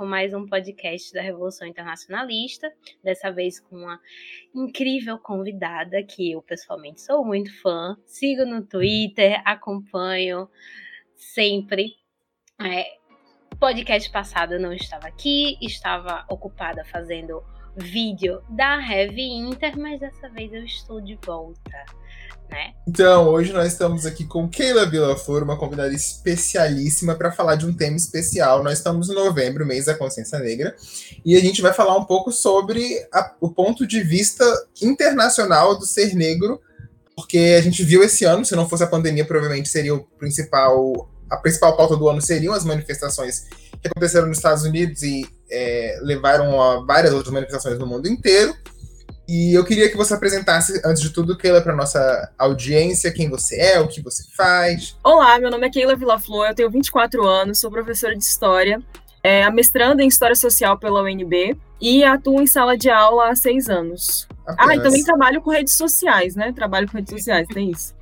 com mais um podcast da Revolução Internacionalista, dessa vez com uma incrível convidada que eu pessoalmente sou muito fã. Sigo no Twitter, acompanho sempre. É, podcast passado eu não estava aqui, estava ocupada fazendo vídeo da Heavy Inter, mas dessa vez eu estou de volta né? Então, hoje nós estamos aqui com Keila Villaflor, uma convidada especialíssima para falar de um tema especial. Nós estamos em novembro, mês da consciência negra, e a gente vai falar um pouco sobre a, o ponto de vista internacional do ser negro, porque a gente viu esse ano, se não fosse a pandemia, provavelmente seria o principal a principal pauta do ano seriam as manifestações que aconteceram nos Estados Unidos e é, levaram a várias outras manifestações no mundo inteiro. E eu queria que você apresentasse, antes de tudo, Keila, para nossa audiência, quem você é, o que você faz. Olá, meu nome é Keila Villaflor, eu tenho 24 anos, sou professora de História, é, mestranda em História Social pela UNB e atuo em sala de aula há seis anos. Apenas. Ah, e também trabalho com redes sociais, né? Trabalho com redes sociais, tem isso.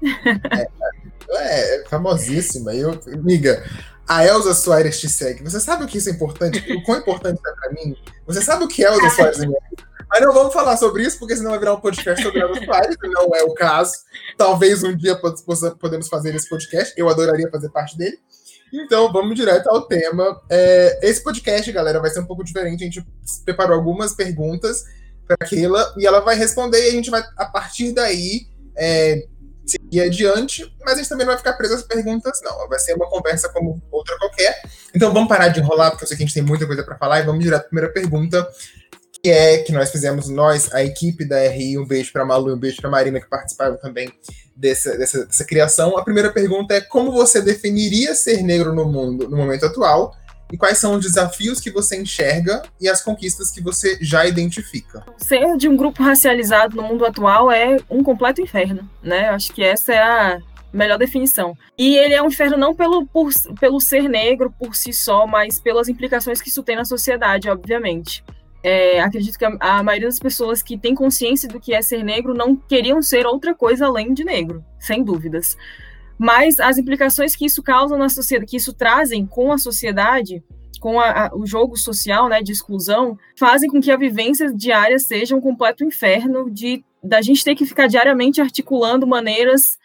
É, é famosíssima. Eu, amiga, a Elza Soares te segue. Você sabe o que isso é importante? O quão importante é para mim? Você sabe o que é Elza Soares me mas não vamos falar sobre isso, porque senão vai virar um podcast sobre Elvis e não é o caso. Talvez um dia podemos fazer esse podcast, eu adoraria fazer parte dele. Então, vamos direto ao tema. É, esse podcast, galera, vai ser um pouco diferente. A gente preparou algumas perguntas para Keila e ela vai responder e a gente vai, a partir daí, é, seguir adiante. Mas a gente também não vai ficar preso às perguntas, não. Vai ser uma conversa como outra qualquer. Então, vamos parar de enrolar, porque eu sei que a gente tem muita coisa para falar e vamos direto à primeira pergunta que é que nós fizemos nós, a equipe da RI, um beijo para Malu, um beijo para Marina que participaram também dessa, dessa, dessa, criação. A primeira pergunta é como você definiria ser negro no mundo no momento atual e quais são os desafios que você enxerga e as conquistas que você já identifica? Ser de um grupo racializado no mundo atual é um completo inferno, né? Acho que essa é a melhor definição. E ele é um inferno não pelo, por, pelo ser negro por si só, mas pelas implicações que isso tem na sociedade, obviamente. É, acredito que a, a, maioria das pessoas que tem consciência do que é ser negro não queriam ser outra coisa além de negro, sem dúvidas. Mas as implicações que isso causa na sociedade, que isso trazem com a sociedade, com a, a, o jogo social, né, de exclusão, fazem com que a vivência diária seja um completo inferno de da gente ter que ficar diariamente articulando maneiras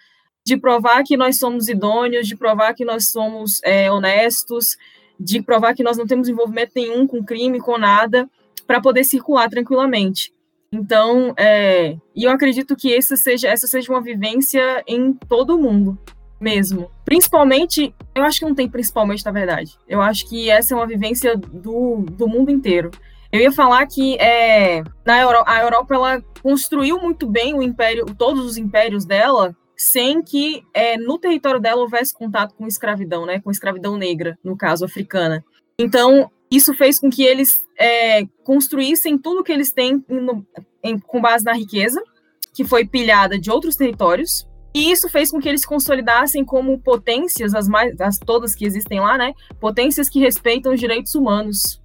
de provar que nós somos idôneos, de provar que nós somos é, honestos, de provar que nós não temos envolvimento nenhum com crime, com nada para poder circular tranquilamente. Então, é, eu acredito que essa seja, essa seja uma vivência em todo o mundo mesmo. Principalmente, eu acho que não tem principalmente, na verdade. Eu acho que essa é uma vivência do, do mundo inteiro. Eu ia falar que é, na Euro, a Europa ela construiu muito bem o império, todos os impérios dela, sem que é, no território dela houvesse contato com escravidão, né, com escravidão negra, no caso africana. Então, isso fez com que eles é, construíssem tudo que eles têm no, em, com base na riqueza, que foi pilhada de outros territórios, e isso fez com que eles se consolidassem como potências, as mais, as todas que existem lá, né? Potências que respeitam os direitos humanos.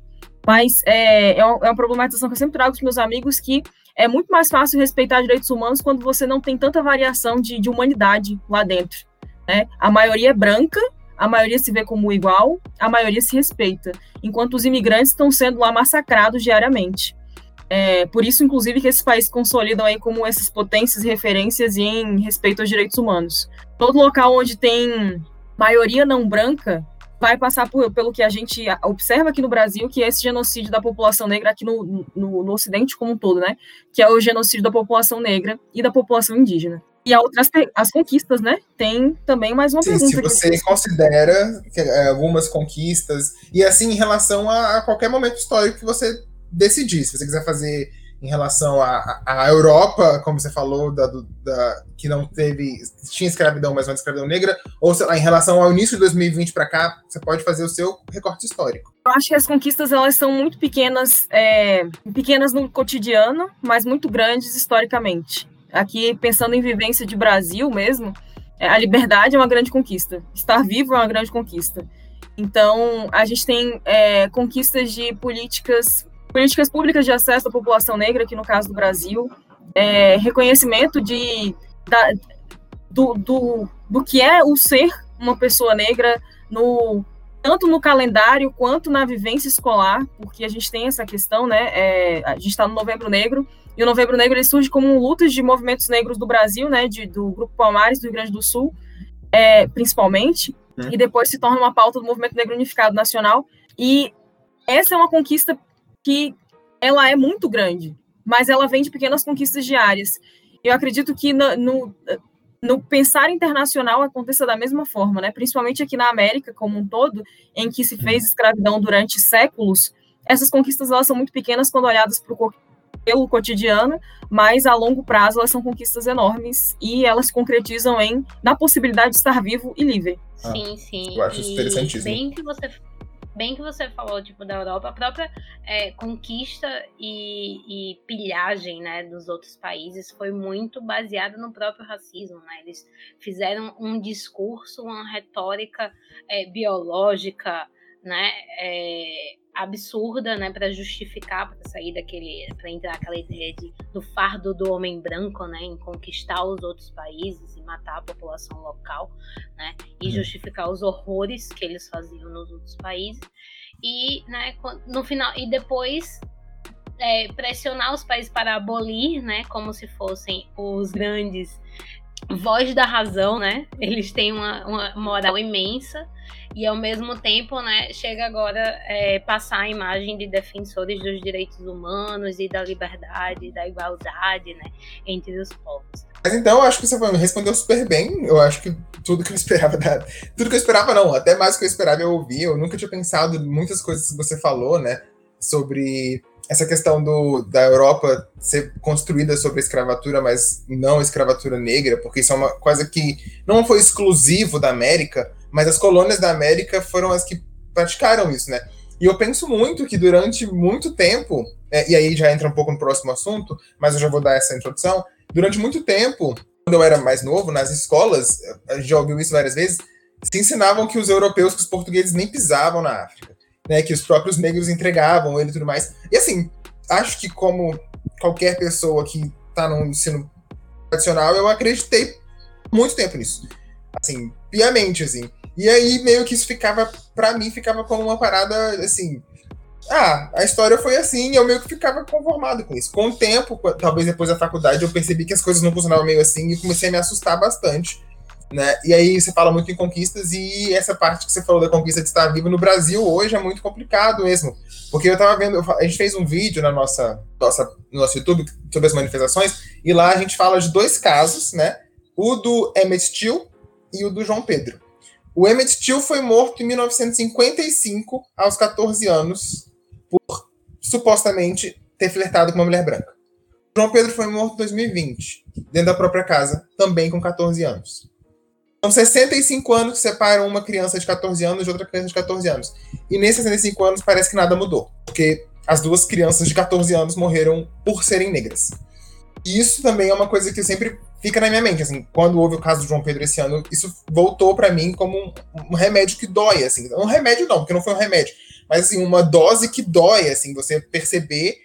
Mas é, é, é uma problematização que eu sempre trago para meus amigos que é muito mais fácil respeitar direitos humanos quando você não tem tanta variação de, de humanidade lá dentro. Né? A maioria é branca a maioria se vê como igual, a maioria se respeita, enquanto os imigrantes estão sendo lá massacrados diariamente. É, por isso, inclusive, que esses países consolidam aí como essas potências e referências em respeito aos direitos humanos. Todo local onde tem maioria não branca vai passar por, pelo que a gente observa aqui no Brasil, que é esse genocídio da população negra aqui no, no, no Ocidente como um todo, né? Que é o genocídio da população negra e da população indígena. E outras, as conquistas, né? Tem também mais uma Sim, pergunta. Se você considera é, algumas conquistas, e assim, em relação a, a, qualquer momento histórico que você decidir, se você quiser fazer em relação à, Europa, como você falou, da, da, que não teve, tinha escravidão, mas não escravidão negra, ou lá, em relação ao início de 2020 para cá, você pode fazer o seu recorte histórico. Eu acho que as conquistas elas são muito pequenas, é, pequenas no cotidiano, mas muito grandes historicamente. Aqui, pensando em vivência de Brasil mesmo, é, a liberdade é uma grande conquista. Estar vivo é uma grande conquista. Então, a gente tem é, conquistas de políticas, políticas públicas de acesso à população negra, aqui no caso do Brasil, é, reconhecimento de, da, do, do, do que é o ser uma pessoa negra no, tanto no calendário quanto na vivência escolar, porque a gente tem essa questão, né? É, a gente está no Novembro Negro, e o Novembro Negro ele surge como um luta de movimentos negros do Brasil, né? De, do Grupo Palmares, do Rio Grande do Sul, é, principalmente, é. e depois se torna uma pauta do Movimento Negro Unificado Nacional. E essa é uma conquista que ela é muito grande, mas ela vem de pequenas conquistas diárias. Eu acredito que no, no no pensar internacional aconteça da mesma forma, né? Principalmente aqui na América como um todo, em que se fez escravidão durante séculos, essas conquistas elas são muito pequenas quando olhadas pro, pelo cotidiano, mas a longo prazo elas são conquistas enormes e elas se concretizam em na possibilidade de estar vivo e livre. Sim, sim. Eu acho isso interessantíssimo. Bem que você bem que você falou, tipo, da Europa, a própria é, conquista e, e, pilhagem, né, dos outros países foi muito baseada no próprio racismo, né? Eles fizeram um discurso, uma retórica é, biológica, né, é, absurda, né, para justificar, para sair daquele, para entrar aquela ideia de, do fardo do homem branco, né, em conquistar os outros países e matar a população local, né, e uhum. justificar os horrores que eles faziam nos outros países e, né, no final e depois é, pressionar os países para abolir, né, como se fossem os grandes voz da razão, né? Eles têm uma, uma moral imensa e ao mesmo tempo, né, chega agora é, passar a imagem de defensores dos direitos humanos e da liberdade, da igualdade, né, entre os povos. Mas então, eu acho que você respondeu super bem. Eu acho que tudo que eu esperava, da... tudo que eu esperava não, até mais do que eu esperava eu ouvi. Eu nunca tinha pensado muitas coisas que você falou, né, sobre essa questão do, da Europa ser construída sobre a escravatura, mas não a escravatura negra, porque isso é uma coisa que não foi exclusivo da América, mas as colônias da América foram as que praticaram isso, né? E eu penso muito que durante muito tempo, é, e aí já entra um pouco no próximo assunto, mas eu já vou dar essa introdução. Durante muito tempo, quando eu era mais novo, nas escolas, a gente já ouviu isso várias vezes, se ensinavam que os europeus, que os portugueses nem pisavam na África né, que os próprios negros entregavam ele e tudo mais. E assim, acho que como qualquer pessoa que está no ensino tradicional, eu acreditei muito tempo nisso. Assim, piamente, assim. E aí, meio que isso ficava, para mim, ficava como uma parada, assim... Ah, a história foi assim, e eu meio que ficava conformado com isso. Com o tempo, talvez depois da faculdade, eu percebi que as coisas não funcionavam meio assim, e comecei a me assustar bastante né? E aí você fala muito em conquistas e essa parte que você falou da conquista de estar vivo no Brasil hoje é muito complicado mesmo. Porque eu tava vendo, a gente fez um vídeo na nossa, nossa, no nosso YouTube sobre as manifestações e lá a gente fala de dois casos, né? O do Emmett Till e o do João Pedro. O Emmett Till foi morto em 1955, aos 14 anos, por supostamente ter flertado com uma mulher branca. O João Pedro foi morto em 2020, dentro da própria casa, também com 14 anos. São 65 anos que separam uma criança de 14 anos de outra criança de 14 anos. E nesses 65 anos parece que nada mudou. Porque as duas crianças de 14 anos morreram por serem negras. E isso também é uma coisa que sempre fica na minha mente. Assim, quando houve o caso do João Pedro esse ano, isso voltou para mim como um, um, remédio que dói. Assim. Um remédio não, porque não foi um remédio. Mas assim, uma dose que dói, assim, você perceber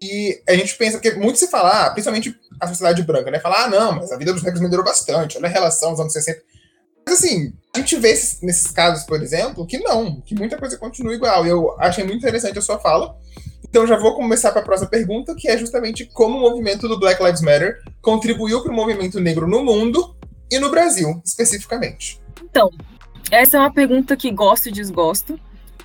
e a gente pensa, que muito se fala, ah, principalmente a sociedade branca, né? Falar, ah, não, mas a vida dos negros melhorou bastante, olha a relação dos anos 60. Mas assim, a gente vê esses, nesses casos, por exemplo, que não, que muita coisa continua igual. Eu achei muito interessante a sua fala. Então já vou começar para a próxima pergunta, que é justamente como o movimento do Black Lives Matter contribuiu para o movimento negro no mundo e no Brasil, especificamente. Então, essa é uma pergunta que gosto e desgosto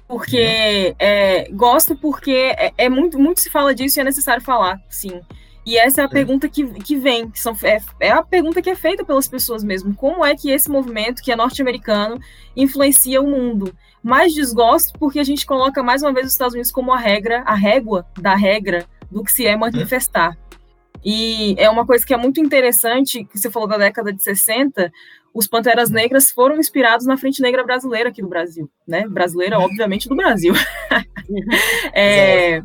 porque é, gosto porque é, é, muito, muito se fala disso e é necessário falar, sim. E essa é a pergunta que, que vem, que são, é, é, a pergunta que é feita pelas pessoas mesmo. Como é que esse movimento, que é norte-americano, influencia o mundo? Mais desgosto porque a gente coloca mais uma vez os Estados Unidos como a regra, a régua da regra do que se é manifestar. E é uma coisa que é muito interessante, que você falou da década de 60, os Panteras Negras foram inspirados na Frente Negra brasileira aqui do Brasil, né? Brasileira, obviamente, do Brasil. é,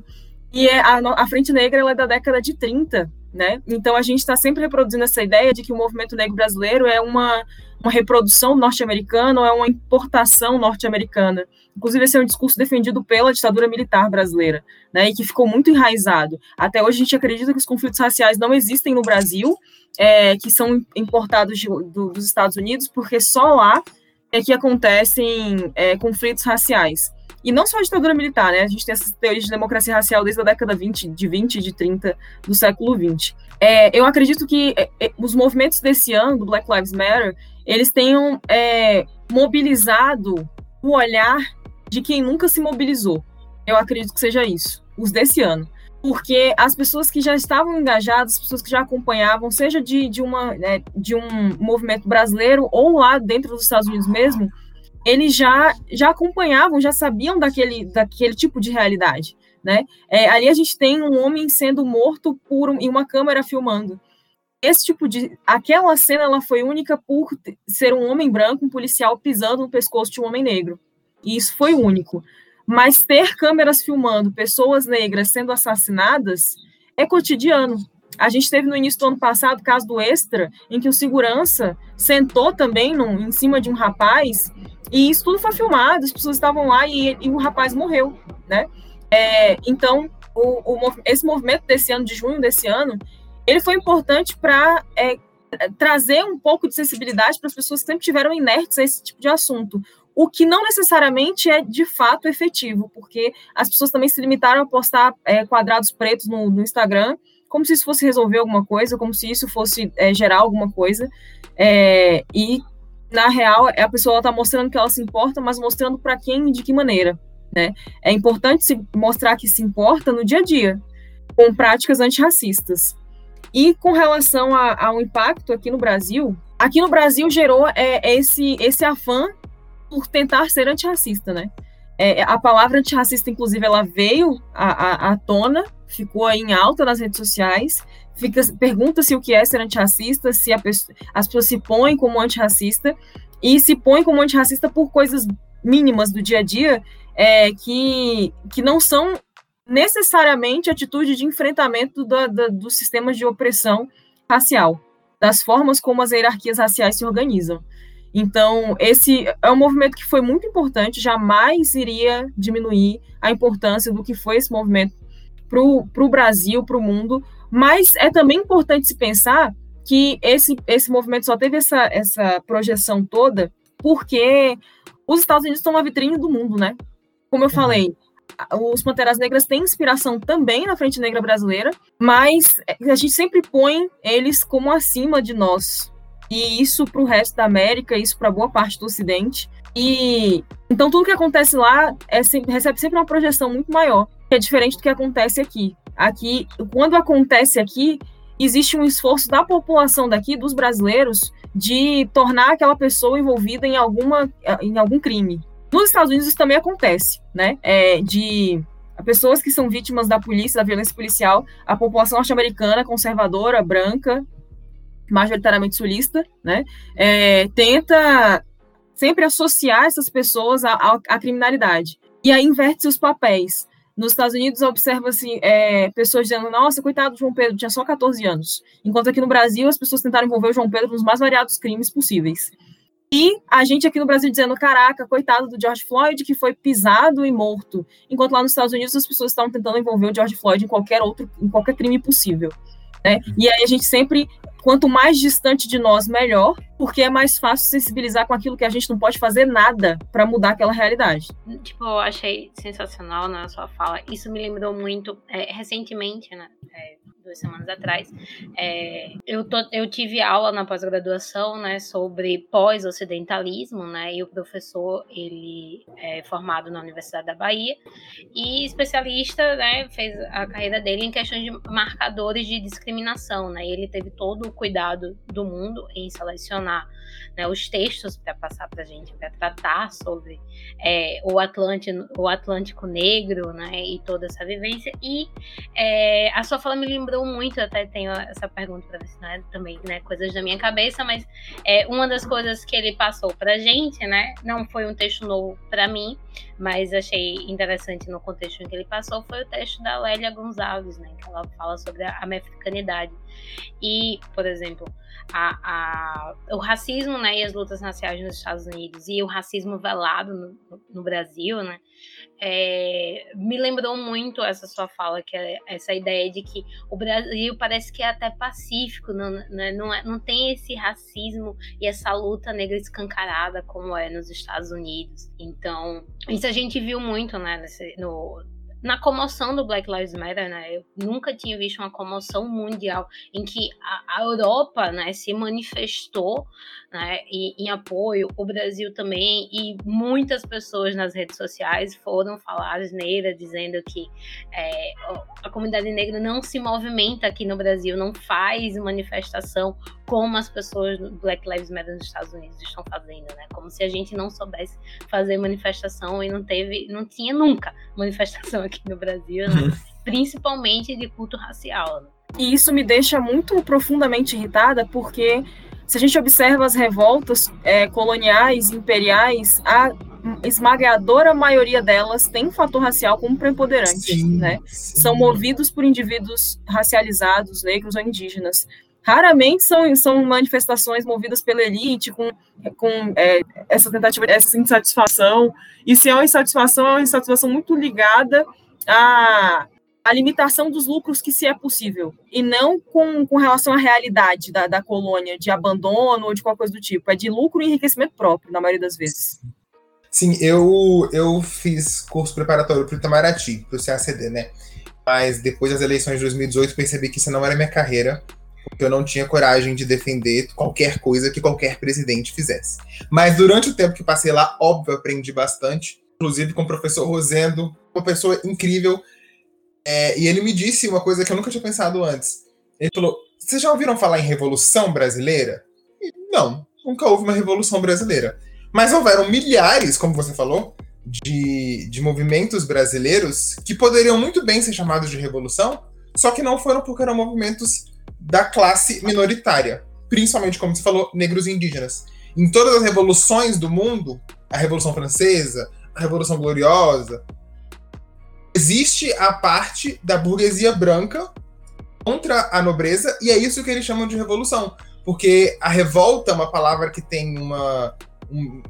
e é, a, a, Frente Negra é da década de 30, né? Então a gente está sempre reproduzindo essa ideia de que o movimento negro brasileiro é uma, uma reprodução norte-americana ou é uma importação norte-americana. Inclusive, esse é um discurso defendido pela ditadura militar brasileira, né? E que ficou muito enraizado. Até hoje a gente acredita que os conflitos raciais não existem no Brasil, é, que são importados de, do, dos Estados Unidos, porque só lá é que acontecem é, conflitos raciais. E não só a ditadura militar, né? A gente tem essas teorias de democracia racial desde a década 20, de 20 e de 30 do século 20. É, eu acredito que é, é, os movimentos desse ano, do Black Lives Matter, eles tenham é, mobilizado o olhar de quem nunca se mobilizou. Eu acredito que seja isso, os desse ano. Porque as pessoas que já estavam engajadas, as pessoas que já acompanhavam, seja de, de, uma, né, de um movimento brasileiro ou lá dentro dos Estados Unidos mesmo, eles já, já acompanhavam, já sabiam daquele, daquele tipo de realidade. Né? É, ali a gente tem um homem sendo morto por um, e uma câmera filmando. Esse tipo de. Aquela cena ela foi única por ser um homem branco, um policial pisando no pescoço de um homem negro. E isso foi único. Mas ter câmeras filmando pessoas negras sendo assassinadas é cotidiano. A gente teve no início do ano passado o caso do Extra, em que o segurança sentou também no, em cima de um rapaz e isso tudo foi filmado, as pessoas estavam lá e, e o rapaz morreu, né? É, então, o, o, esse movimento desse ano, de junho desse ano, ele foi importante para é, trazer um pouco de sensibilidade para as pessoas que sempre tiveram inertes a esse tipo de assunto. O que não necessariamente é de fato efetivo, porque as pessoas também se limitaram a postar é, quadrados pretos no, no, Instagram, como se isso fosse resolver alguma coisa, como se isso fosse é, gerar alguma coisa. É, e na real, a pessoa está mostrando que ela se importa, mas mostrando para quem e de que maneira. Né? É importante se mostrar que se importa no dia a dia, com práticas antirracistas. E com relação ao impacto aqui no Brasil, aqui no Brasil gerou é, esse, esse afã por tentar ser antirracista, né? É, a palavra antirracista, inclusive, ela veio à, à, à tona, ficou em alta nas redes sociais, fica, pergunta-se o que é ser antirracista, se pessoa, as pessoas se põem como antirracista, e se põem como antirracista por coisas mínimas do dia a dia é, que, que não são necessariamente atitude de enfrentamento do, dos sistemas de opressão racial, das formas como as hierarquias raciais se organizam. Então, esse é um movimento que foi muito importante, jamais iria diminuir a importância do que foi esse movimento para o Brasil, para o mundo, mas é também importante se pensar que esse, esse movimento só teve essa, essa projeção toda porque os Estados Unidos estão na vitrine do mundo, né? Como eu uhum. falei, os Panteras Negras têm inspiração também na Frente Negra Brasileira, mas a gente sempre põe eles como acima de nós. E isso para o resto da América, isso para boa parte do Ocidente. E então tudo que acontece lá é, recebe sempre uma projeção muito maior, que é diferente do que acontece aqui. Aqui, quando acontece aqui, existe um esforço da população daqui, dos brasileiros, de tornar aquela pessoa envolvida em, alguma, em algum crime. Nos Estados Unidos isso também acontece, né? É, de pessoas que são vítimas da polícia, da violência policial, a população norte-americana, conservadora, branca, majoritariamente sulista, né? É, tenta sempre associar essas pessoas à, à criminalidade. E aí inverte os papéis. Nos Estados Unidos, observa-se é, pessoas dizendo: Nossa, coitado do João Pedro, tinha só 14 anos. Enquanto aqui no Brasil, as pessoas tentaram envolver o João Pedro nos mais variados crimes possíveis. E a gente aqui no Brasil dizendo: Caraca, coitado do George Floyd, que foi pisado e morto. Enquanto lá nos Estados Unidos, as pessoas estavam tentando envolver o George Floyd em qualquer outro, em qualquer crime possível. Né? E aí a gente sempre quanto mais distante de nós, melhor, porque é mais fácil sensibilizar com aquilo que a gente não pode fazer nada para mudar aquela realidade. Tipo, eu achei sensacional na sua fala. Isso me lembrou muito é, recentemente, né? Duas semanas atrás, é, eu, tô, eu tive aula na pós-graduação, né, sobre pós-ocidentalismo, né, e o professor, ele é formado na Universidade da Bahia e especialista, né, fez a carreira dele em questões de marcadores de discriminação, né, ele teve todo o cuidado do mundo em selecionar né, os textos para passar para a gente, para tratar sobre é, o, Atlântico, o Atlântico Negro, né, e toda essa vivência. E é, a sua fala me lembrou muito, até tenho essa pergunta para você, né, também, né, coisas da minha cabeça, mas é, uma das coisas que ele passou para a gente, né, não foi um texto novo para mim, mas achei interessante no contexto em que ele passou, foi o texto da Lélia Gonçalves, né, que ela fala sobre a americanidade. E, por exemplo, a, a, o racismo né, e as lutas raciais nos Estados Unidos e o racismo velado no, no Brasil, né, é, me lembrou muito essa sua fala, que é essa ideia de que o Brasil parece que é até pacífico, não, né, não, é, não tem esse racismo e essa luta negra escancarada como é nos Estados Unidos. Então, isso a gente viu muito né, nesse, no, na comoção do Black Lives Matter, né? Eu nunca tinha visto uma comoção mundial em que a, a Europa, né, se manifestou, né, em, em, apoio, o Brasil também e muitas pessoas nas redes sociais foram falar asneira dizendo que é, a comunidade negra não se movimenta aqui no Brasil, não faz manifestação como as pessoas do Black Lives Matter nos Estados Unidos estão fazendo, né? Como se a gente não soubesse fazer manifestação e não teve, não tinha nunca manifestação aqui aqui no Brasil, né? Principalmente de culto racial. Né? E isso me deixa muito profundamente irritada, porque se a gente observa as revoltas é, coloniais, imperiais, a esmagadora maioria delas tem um fator racial como preponderante, sim, né? Sim. São movidos por indivíduos racializados, negros ou indígenas. Raramente são, são manifestações movidas pela elite, com, com é, essa tentativa, essa insatisfação. E se é uma insatisfação, é uma insatisfação muito ligada a, a limitação dos lucros que se é possível, e não com, com relação à realidade da, da colônia, de abandono ou de qualquer coisa do tipo. É de lucro e enriquecimento próprio, na maioria das vezes. Sim, eu, eu fiz curso preparatório para o Itamaraty, para o CACD, né? Mas depois das eleições de 2018 percebi que isso não era minha carreira, porque eu não tinha coragem de defender qualquer coisa que qualquer presidente fizesse. Mas durante o tempo que passei lá, óbvio, aprendi bastante, inclusive com o professor Rosendo, uma pessoa incrível. É, e ele me disse uma coisa que eu nunca tinha pensado antes. Ele falou: Vocês já ouviram falar em Revolução Brasileira? E, não, nunca houve uma Revolução Brasileira. Mas houveram milhares, como você falou, de, de movimentos brasileiros que poderiam muito bem ser chamados de revolução, só que não foram porque eram movimentos da classe minoritária, principalmente, como você falou, negros e indígenas. Em todas as revoluções do mundo, a Revolução Francesa, Revolução Gloriosa, existe a parte da burguesia branca contra a nobreza, e é isso que eles chamam de revolução. Porque a revolta é uma palavra que tem uma, um,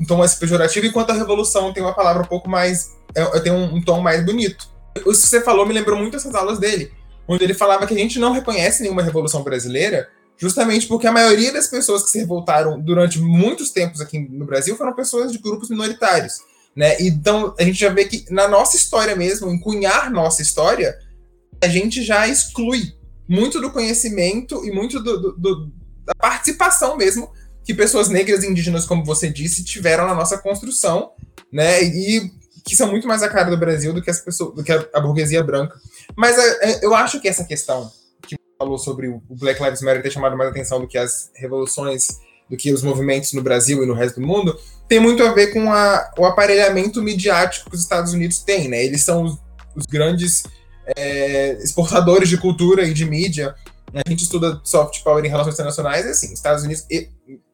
um tom mais pejorativo, enquanto a revolução tem uma palavra um pouco mais. É, tem um, um, tom mais bonito. Isso que você falou me lembrou muito essas aulas dele, onde ele falava que a gente não reconhece nenhuma revolução brasileira, justamente porque a maioria das pessoas que se revoltaram durante muitos tempos aqui no Brasil foram pessoas de grupos minoritários. Né? Então a gente já vê que na nossa história mesmo, em cunhar nossa história, a gente já exclui muito do conhecimento e muito do, do, do, da participação mesmo que pessoas negras e indígenas, como você disse, tiveram na nossa construção, né? E que são muito mais a cara do Brasil do que as pessoas, do que a, a burguesia branca. Mas é, é, eu acho que essa questão que falou sobre o Black Lives Matter ter chamado mais atenção do que as revoluções, do que os movimentos no Brasil e no resto do mundo, tem muito a ver com a, o aparelhamento midiático que os Estados Unidos têm, né? Eles são os, os grandes é, exportadores de cultura e de mídia. A gente estuda soft power em relações internacionais, e assim, Estados Unidos. E,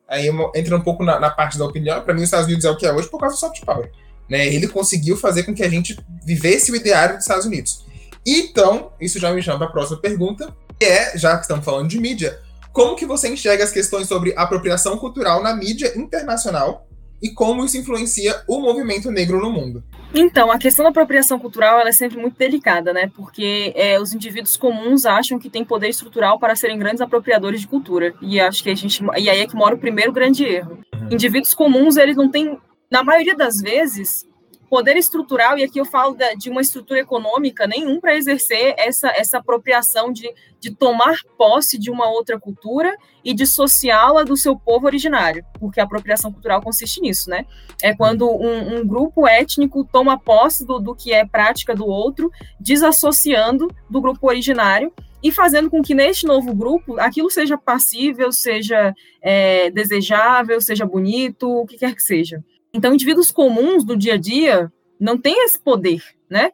aí entra um pouco na, na parte da opinião. Para mim, os Estados Unidos é o que é hoje por causa do soft power. Né? Ele conseguiu fazer com que a gente vivesse o ideário dos Estados Unidos. Então, isso já me chama para a próxima pergunta, que é, já que estamos falando de mídia, como que você enxerga as questões sobre apropriação cultural na mídia internacional e como isso influencia o movimento negro no mundo. Então, a questão da apropriação cultural é sempre muito delicada, né? Porque é, os indivíduos comuns acham que têm poder estrutural para serem grandes apropriadores de cultura. E acho que a gente. E aí é que mora o primeiro grande erro. Uhum. Indivíduos comuns, eles não têm, na maioria das vezes, poder estrutural, e aqui eu falo de uma estrutura econômica nenhum para exercer essa, essa apropriação de, de tomar posse de uma outra cultura e dissociá-la do seu povo originário, porque a apropriação cultural consiste nisso, né? É quando um, um grupo étnico toma posse do, do que é prática do outro, desassociando do grupo originário e fazendo com que neste novo grupo aquilo seja passível, seja é, desejável, seja bonito, o que quer que seja. Então, indivíduos comuns do dia a dia não têm esse poder, né?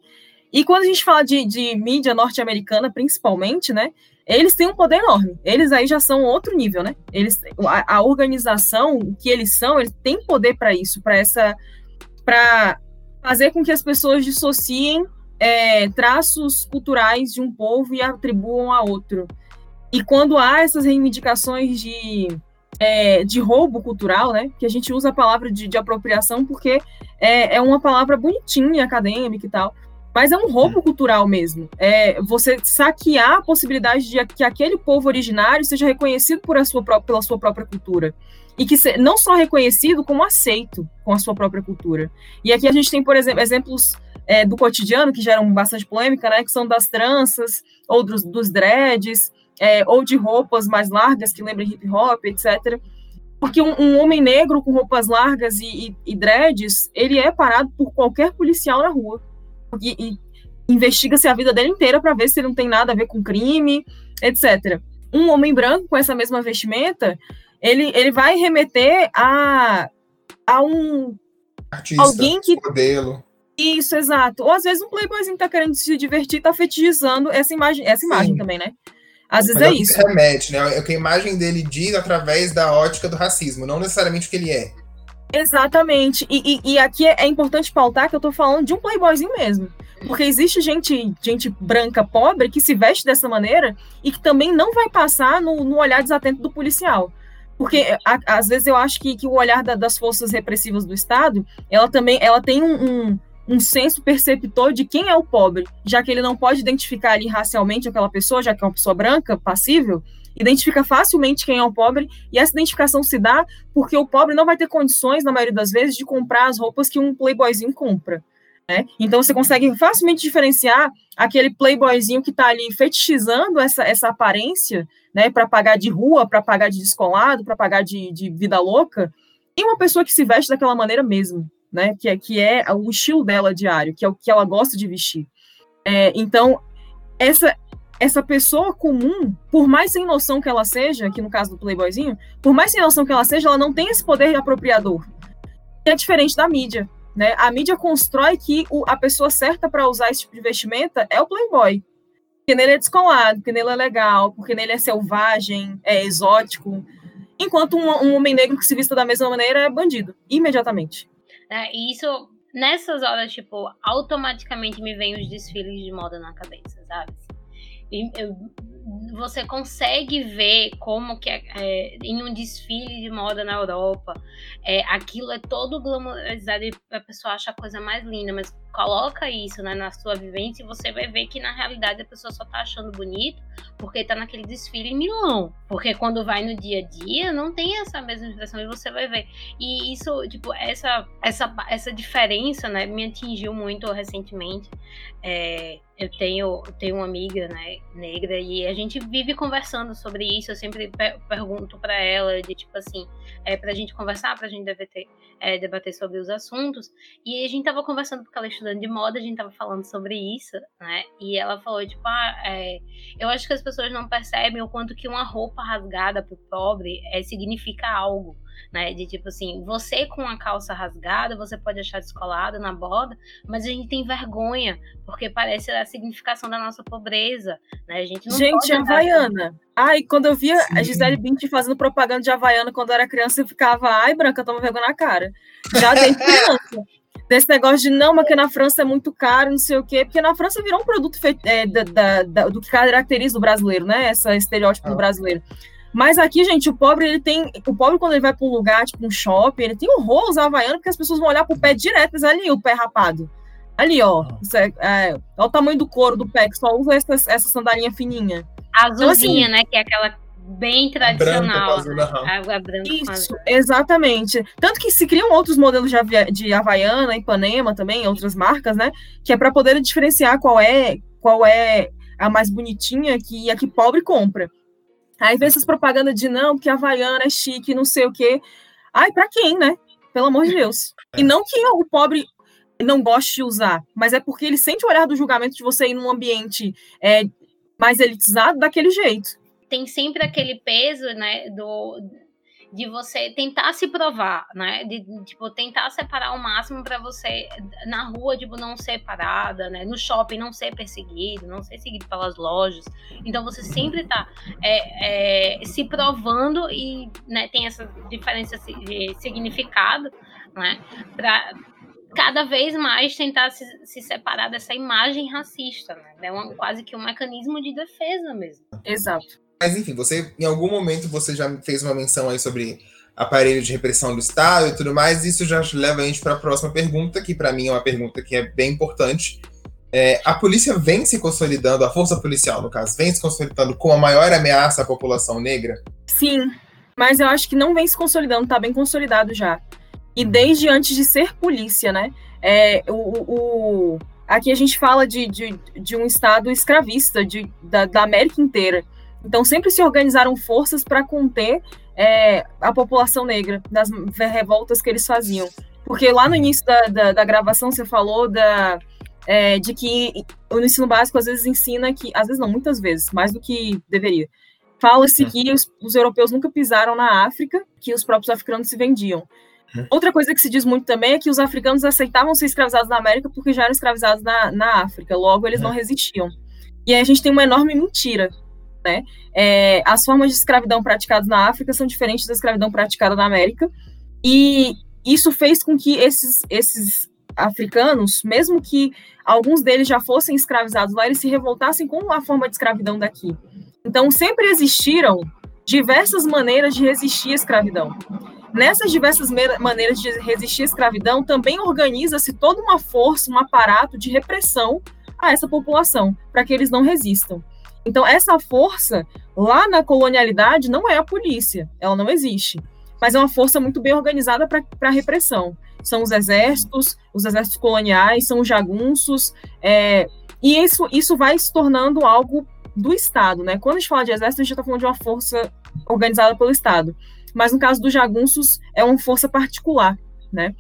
E quando a gente fala de, de mídia norte-americana, principalmente, né? Eles têm um poder enorme. Eles aí já são outro nível, né? Eles, a, a organização, que eles são, eles têm poder para isso, para essa, para fazer com que as pessoas dissociem é, traços culturais de um povo e atribuam a outro. E quando há essas reivindicações de é, de roubo cultural, né? Que a gente usa a palavra de, de apropriação porque é, é uma palavra bonitinha, acadêmica e tal. Mas é um roubo cultural mesmo. É você saquear a possibilidade de que aquele povo originário seja reconhecido por a sua, pela sua própria cultura. E que se, não só reconhecido, como aceito com a sua própria cultura. E aqui a gente tem, por exemplo, exemplos é, do cotidiano que geram bastante polêmica, né? Que são das tranças, ou dos, dos dreads, é, ou de roupas mais largas que lembram hip hop, etc. Porque um, um homem negro com roupas largas e, e, e, dreads, ele é parado por qualquer policial na rua. E, e investiga-se a vida dele inteira para ver se ele não tem nada a ver com crime, etc. Um homem branco com essa mesma vestimenta, ele, ele vai remeter a, a um Artista, alguém que modelo. Isso, exato. Ou às vezes um playboyzinho tá querendo se divertir, tá fetichizando essa imagem, essa imagem também, né? Às vezes é, é isso. Remete, né? É o que a imagem dele diz através da ótica do racismo, não necessariamente o que ele é. Exatamente. E, e, e aqui é, é, importante pautar que eu tô falando de um playboyzinho mesmo. Porque existe gente, gente branca pobre que se veste dessa maneira e que também não vai passar no, no olhar desatento do policial. Porque a, às vezes eu acho que, que o olhar da, das forças repressivas do Estado, ela também ela tem um, um um senso perceptor de quem é o pobre, já que ele não pode identificar ali racialmente aquela pessoa, já que é uma pessoa branca, passível, identifica facilmente quem é o pobre, e essa identificação se dá porque o pobre não vai ter condições, na maioria das vezes, de comprar as roupas que um playboyzinho compra. Né? Então você consegue facilmente diferenciar aquele playboyzinho que está ali fetichizando essa, essa aparência, né, para pagar de rua, para pagar de descolado, para pagar de, de vida louca, e uma pessoa que se veste daquela maneira mesmo né? Que é, que é o estilo dela diário, que é o que ela gosta de vestir. É, então, essa essa pessoa comum, por mais sem noção que ela seja, aqui no caso do Playboyzinho, por mais sem noção que ela seja, ela não tem esse poder de apropriador. É diferente da mídia, né? A mídia constrói que o, a pessoa certa para usar esse tipo de vestimenta é o Playboy. Porque nele é descolado, porque nele é legal, porque nele é selvagem, é exótico. Enquanto um, um homem negro que se vista da mesma maneira é bandido, imediatamente. Né? E isso, nessas horas, tipo, automaticamente me vem os desfiles de moda na cabeça, sabe? E eu, você consegue ver como que é, é, em um desfile de moda na Europa, é, aquilo é todo glamourizado e a pessoa acha a coisa mais linda, mas coloca isso né, na sua vivência e você vai ver que na realidade a pessoa só tá achando bonito porque tá naquele desfile em Milão. Porque quando vai no dia a dia, não tem essa mesma impressão e você vai ver. E isso, tipo, essa, essa, essa diferença, né, me atingiu muito recentemente. É, eu tenho, tenho uma amiga, né, negra, e a gente vive conversando sobre isso. Eu sempre per pergunto para ela, de tipo assim, é, pra gente conversar, pra gente debater, é, debater sobre os assuntos. E a gente tava conversando, porque ela é estudante de moda, a gente tava falando sobre isso, né? E ela falou, tipo, ah, é, eu acho que as pessoas não percebem o quanto que uma roupa rasgada pro pobre é, significa algo né? De tipo assim, você com a calça rasgada, você pode achar descolada na borda, mas a gente tem vergonha, porque parece a significação da nossa pobreza, né? A gente não Gente, Havaiana. Ai, quando eu via Sim. a Gisele Bündchen fazendo propaganda de Havaiana quando eu era criança, eu ficava, ai, Branca, toma vergonha na cara. Já desde criança. Desse negócio de não, mas que na França é muito caro, não sei o quê, porque na França virou um produto feito, é, da, da, da, do que caracteriza o brasileiro, né? Esse estereótipo ah. do brasileiro. Mas aqui, gente, o pobre, ele tem. O pobre, quando ele vai para um lugar, tipo um shopping, ele tem horror usar havaiano, porque as pessoas vão olhar pro pé direto, mas ali o pé rapado. Ali, ó. Ah. É, é, olha o tamanho do couro do pé, que só usa essa, essa sandalinha fininha. Azulzinha, então, assim, né? Que é aquela bem tradicional. Água branca. Isso, exatamente. Tanto que se criam outros modelos de, de Havaiana, Ipanema também, outras marcas, né? Que é para poder diferenciar qual é qual é a mais bonitinha que a que pobre compra. Aí vem essas propagandas de não, que a Havaiana é chique, não sei o quê. Ai, para quem, né? Pelo amor de Deus. E não que o pobre não goste de usar, mas é porque ele sente o olhar do julgamento de você ir num ambiente é, mais elitizado daquele jeito. Tem sempre aquele peso, né, do, de você tentar se provar, né? De, tipo, tentar separar o máximo para você na rua, tipo, não ser parada, né? No shopping não ser perseguido, não ser seguido pelas lojas. Então você sempre tá é, é, se provando e né, tem essa diferença de significado, né? Pra, cada vez mais tentar se, se separar dessa imagem racista, né? É um, quase que um mecanismo de defesa mesmo. Exato. Mas enfim, você em algum momento você já fez uma menção aí sobre aparelho de repressão do Estado e tudo mais. Isso já leva a gente para a próxima pergunta, que para mim é uma pergunta que é bem importante. É, a polícia vem se consolidando, a força policial, no caso, vem se consolidando com a maior ameaça à população negra? Sim, mas eu acho que não vem se consolidando, está bem consolidado já. E desde antes de ser polícia, né? É, o, o, aqui a gente fala de, de, de um Estado escravista de, da, da América inteira. Então, sempre se organizaram forças para conter é, a população negra, das revoltas que eles faziam. Porque lá no início da, da, da gravação você falou da, é, de que o ensino básico às vezes ensina que, às vezes não, muitas vezes, mais do que deveria. Fala-se uhum. que os, os, europeus nunca pisaram na África, que os próprios africanos se vendiam. Uhum. Outra coisa que se diz muito também é que os africanos aceitavam ser escravizados na América porque já eram escravizados na, na África, logo eles uhum. não resistiam. E aí a gente tem uma enorme mentira, né? É, as formas de escravidão praticadas na África são diferentes da escravidão praticada na América, e isso fez com que esses, esses africanos, mesmo que alguns deles já fossem escravizados lá, eles se revoltassem com a forma de escravidão daqui. Então, sempre existiram diversas maneiras de resistir à escravidão. Nessas diversas maneiras de resistir à escravidão, também organiza-se toda uma força, um aparato de repressão a essa população, para que eles não resistam. Então, essa força, lá na colonialidade, não é a polícia, ela não existe, mas é uma força muito bem organizada para a repressão. São os exércitos, os exércitos coloniais, são os jagunços, é, e isso, isso vai se tornando algo do Estado, né? Quando a gente fala de exército, a gente está falando de uma força organizada pelo Estado. Mas no caso dos jagunços, é uma força particular, né?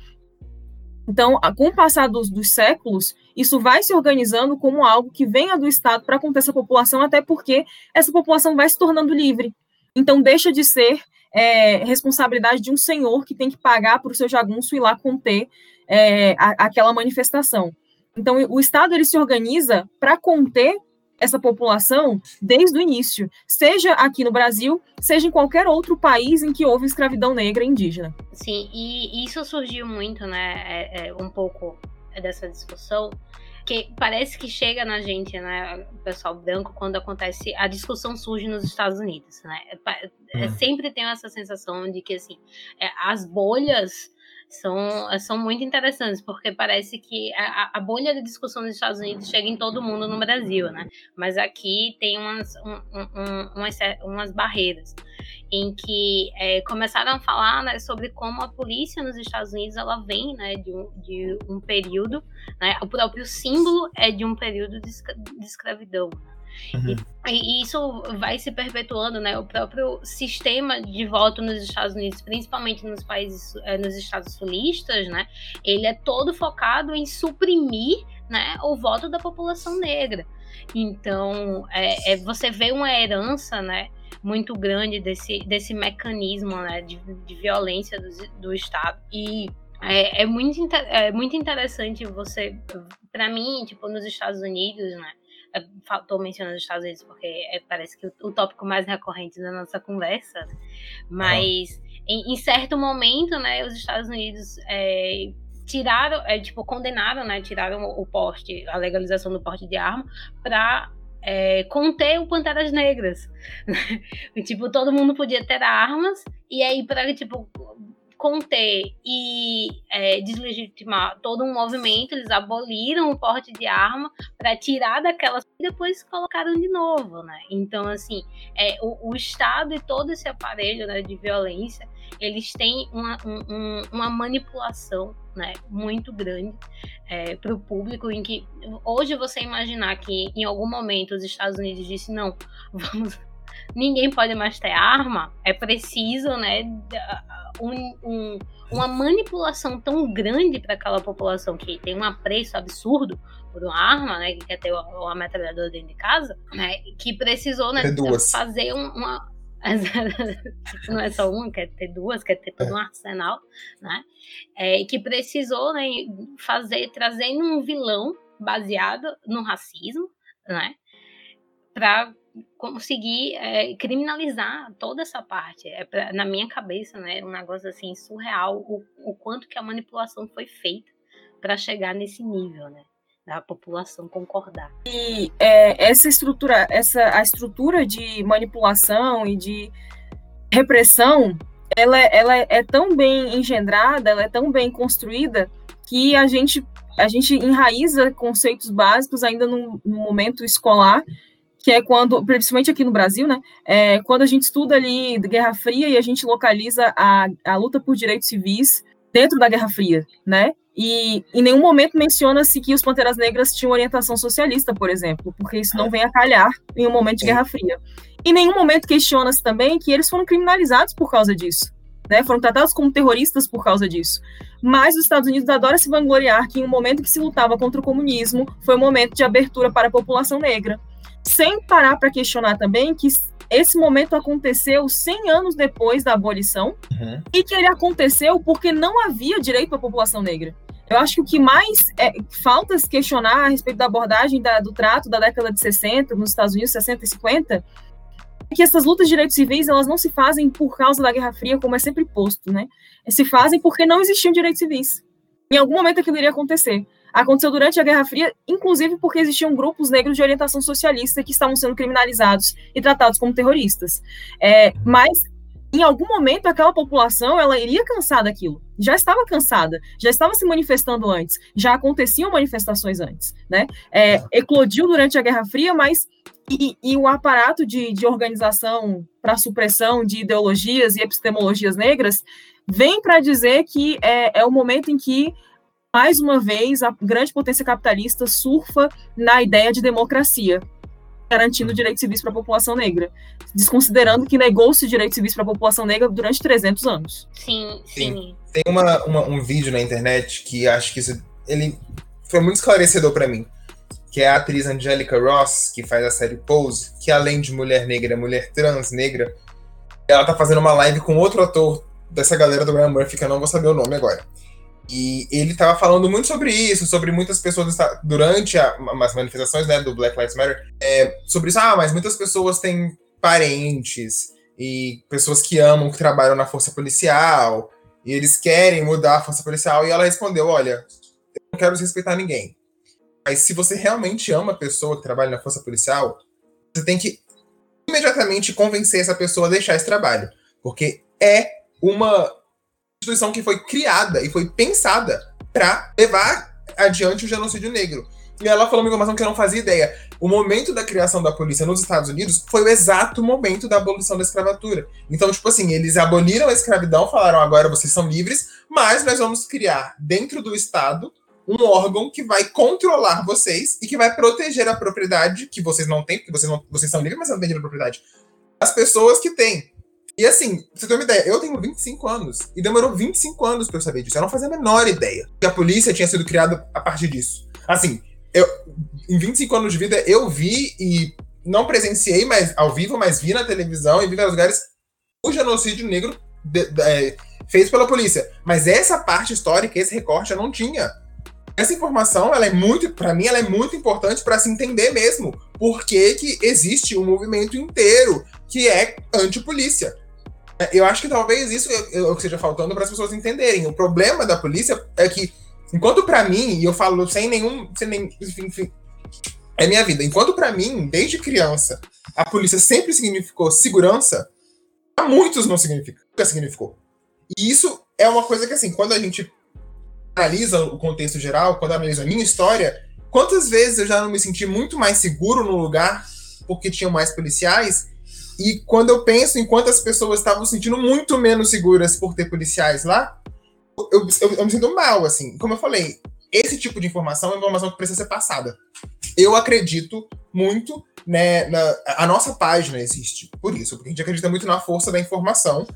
Então, com o passar dos, dos, séculos, isso vai se organizando como algo que venha do Estado para conter essa população, até porque essa população vai se tornando livre. Então, deixa de ser é, responsabilidade de um senhor que tem que pagar para o seu jagunço ir lá conter é, a, aquela manifestação. Então, o Estado ele se organiza para conter essa população desde o início, seja aqui no Brasil, seja em qualquer outro país em que houve escravidão negra e indígena. Sim, e isso surgiu muito, né, é, é, um pouco dessa discussão, que parece que chega na gente, né, o pessoal branco, quando acontece, a discussão surge nos Estados Unidos, né, é, é, hum. sempre tem essa sensação de que, assim, é, as bolhas são, são muito interessantes, porque parece que a, a, bolha de discussão nos Estados Unidos chega em todo mundo no Brasil, né? Mas aqui tem umas, um, um, umas, umas barreiras em que é, começaram a falar né, sobre como a polícia nos Estados Unidos ela vem né, de, um, de um período, né, o próprio símbolo é de um período de, de escravidão. Uhum. E, e, isso vai se perpetuando, né? O próprio sistema de voto nos Estados Unidos, principalmente nos países, eh, nos estados sulistas, né? Ele é todo focado em suprimir, né, o voto da população negra. Então, é, é você vê uma herança, né? muito grande desse, desse mecanismo né, de, de violência do, do Estado. E é, é, muito, é muito interessante você, para mim, tipo, nos Estados Unidos, né? Estou mencionando os Estados Unidos porque é, parece que o, o, tópico mais recorrente da nossa conversa, mas em, em, certo momento, né, os Estados Unidos é, tiraram, é, tipo, condenaram, né, tiraram o porte, a legalização do porte de arma para é, conter o Panteras Negras. tipo, todo mundo podia ter armas, e aí, para tipo, conter e é, deslegitimar todo um movimento, eles aboliram o porte de arma para tirar daquelas e depois colocaram de novo, né? Então, assim, é, o, o Estado e todo esse aparelho né, de violência, eles têm uma, um, uma manipulação né, muito grande é, para o público, em que hoje você imaginar que em algum momento os Estados Unidos disse não, vamos ninguém pode mais ter arma, é preciso, né, um, um, uma manipulação tão grande para aquela população que tem um apreço absurdo por uma arma, né, que quer ter uma metralhadora dentro de casa, né, que precisou, né, fazer uma não é só uma, quer ter duas, quer ter todo um arsenal, né? É, que precisou né, fazer, trazendo um vilão baseado no racismo, né? Para conseguir é, criminalizar toda essa parte. É pra, na minha cabeça, né, um negócio assim surreal o, o quanto que a manipulação foi feita para chegar nesse nível, né? da população concordar. E é, essa estrutura, essa a estrutura de manipulação e de repressão, ela, ela é tão bem engendrada, ela é tão bem construída que a gente a gente enraiza conceitos básicos ainda no, no momento escolar que é quando, principalmente aqui no Brasil, né, é quando a gente estuda ali Guerra Fria e a gente localiza a, a luta por direitos civis dentro da Guerra Fria, né, e em nenhum momento menciona-se que os Panteras Negras tinham orientação socialista, por exemplo, porque isso não vem a calhar em um momento de Guerra Fria. Em nenhum momento questiona-se também que eles foram criminalizados por causa disso, né, foram tratados como terroristas por causa disso. Mas os Estados Unidos adoram se vangloriar que em um momento que se lutava contra o comunismo, foi um momento de abertura para a população negra sem parar para questionar também que esse momento aconteceu 100 anos depois da abolição uhum. e que ele aconteceu porque não havia direito à população negra. Eu acho que o que mais é, falta se questionar a respeito da abordagem da, do trato da década de 60, nos Estados Unidos, 60 e 50, é que essas lutas de direitos civis elas não se fazem por causa da Guerra Fria, como é sempre posto, né? Se fazem porque não existiam direitos civis. Em algum momento aquilo iria acontecer aconteceu durante a Guerra Fria, inclusive porque existiam grupos negros de orientação socialista que estavam sendo criminalizados e tratados como terroristas. É, mas em algum momento aquela população ela iria cansar daquilo. Já estava cansada, já estava se manifestando antes, já aconteciam manifestações antes, né? É, eclodiu durante a Guerra Fria, mas e, e o aparato de, de organização para supressão de ideologias e epistemologias negras vem para dizer que é, é o momento em que mais uma vez, a grande potência capitalista surfa na ideia de democracia, garantindo direitos civis para a população negra, desconsiderando que negou-se direitos civis para a população negra durante 300 anos. Sim, sim. sim. Tem uma, uma, um vídeo na internet que acho que isso, ele foi muito esclarecedor para mim, que é a atriz Angelica Ross, que faz a série Pose, que além de mulher negra, é mulher trans negra, ela tá fazendo uma live com outro ator dessa galera do Ryan Murphy, que eu não vou saber o nome agora. E ele estava falando muito sobre isso, sobre muitas pessoas durante a, as manifestações né, do Black Lives Matter, é, sobre isso, ah, mas muitas pessoas têm parentes e pessoas que amam, que trabalham na força policial, e eles querem mudar a força policial, e ela respondeu, olha, eu não quero desrespeitar ninguém, mas se você realmente ama a pessoa que trabalha na força policial, você tem que imediatamente convencer essa pessoa a deixar esse trabalho, porque é uma instituição que foi criada e foi pensada para levar adiante o genocídio negro. E ela falou uma informação que eu não fazia ideia. O momento da criação da polícia nos Estados Unidos foi o exato momento da abolição da escravatura. Então, tipo assim, eles aboliram a escravidão, falaram agora vocês são livres, mas nós vamos criar dentro do Estado um órgão que vai controlar vocês e que vai proteger a propriedade que vocês não têm, porque vocês, não, vocês são livres, mas não têm à propriedade. As pessoas que têm. E assim, pra você ter uma ideia, eu tenho 25 anos e demorou 25 anos pra eu saber disso. Eu não fazia a menor ideia que a polícia tinha sido criada a partir disso. Assim, eu, em 25 anos de vida, eu vi e não presenciei mas, ao vivo, mas vi na televisão e vi nos lugares o genocídio negro de, de, é, feito pela polícia. Mas essa parte histórica, esse recorte, eu não tinha. Essa informação, ela é muito, para mim, ela é muito importante para se entender mesmo por que, que existe um movimento inteiro que é anti-polícia. Eu acho que talvez isso é o que esteja faltando para as pessoas entenderem. O problema da polícia é que, enquanto para mim, e eu falo sem nenhum. Sem nem, enfim, é minha vida. Enquanto para mim, desde criança, a polícia sempre significou segurança, para muitos não significa, nunca significou. E isso é uma coisa que, assim, quando a gente analisa o contexto geral, quando analisa a minha história, quantas vezes eu já não me senti muito mais seguro no lugar porque tinham mais policiais e quando eu penso em quantas pessoas estavam se sentindo muito menos seguras por ter policiais lá, eu, eu, eu, me sinto mal, assim. Como eu falei, esse tipo de informação é informação que precisa ser passada. Eu acredito muito, né, na, a nossa página existe por isso, porque a gente acredita muito na força da informação.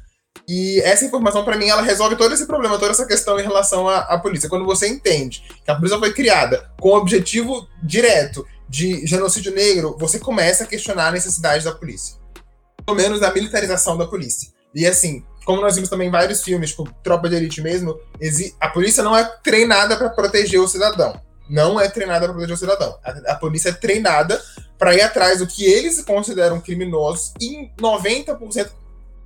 E essa informação, para mim, ela resolve todo esse problema, toda essa questão em relação à, à polícia. Quando você entende que a polícia foi criada com o objetivo direto de genocídio negro, você começa a questionar a necessidade da polícia pelo menos a militarização da polícia. E assim, como nós vimos também em vários filmes, tipo Tropa de Elite mesmo, a polícia não é treinada para proteger o cidadão. Não é treinada para proteger o cidadão. A, a polícia é treinada para ir atrás do que eles consideram criminosos e 90%,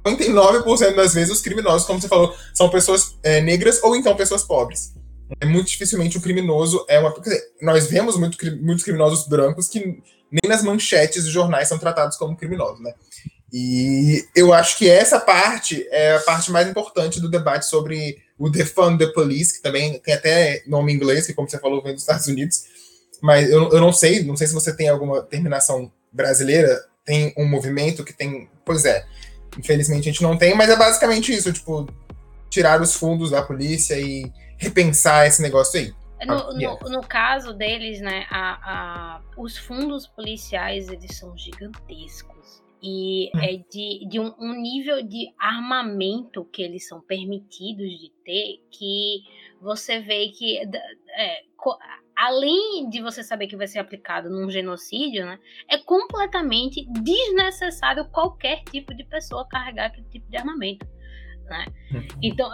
99% das vezes os criminosos, como você falou, são pessoas é, negras ou então pessoas pobres. é muito dificilmente o criminoso é uma. Quer dizer, nós vemos muito, muitos criminosos brancos que nem nas manchetes de jornais são tratados como criminosos, né? E eu acho que essa parte é a parte mais importante do debate sobre o Defund the Police, que também tem até nome em inglês, que como você falou, vem dos Estados Unidos, mas eu, eu não sei, não sei se você tem alguma terminação brasileira, tem um movimento que tem, pois é, infelizmente a gente não tem, mas é basicamente isso, tipo, tirar os fundos da polícia e repensar esse negócio aí. No, ah, no, no, caso deles, né, a, a, os fundos policiais eles são gigantescos e hum. é de, de um, um, nível de armamento que eles são permitidos de ter que você vê que é, além de você saber que vai ser aplicado num genocídio, né, é completamente desnecessário qualquer tipo de pessoa carregar aquele tipo de armamento né? Uhum. Então,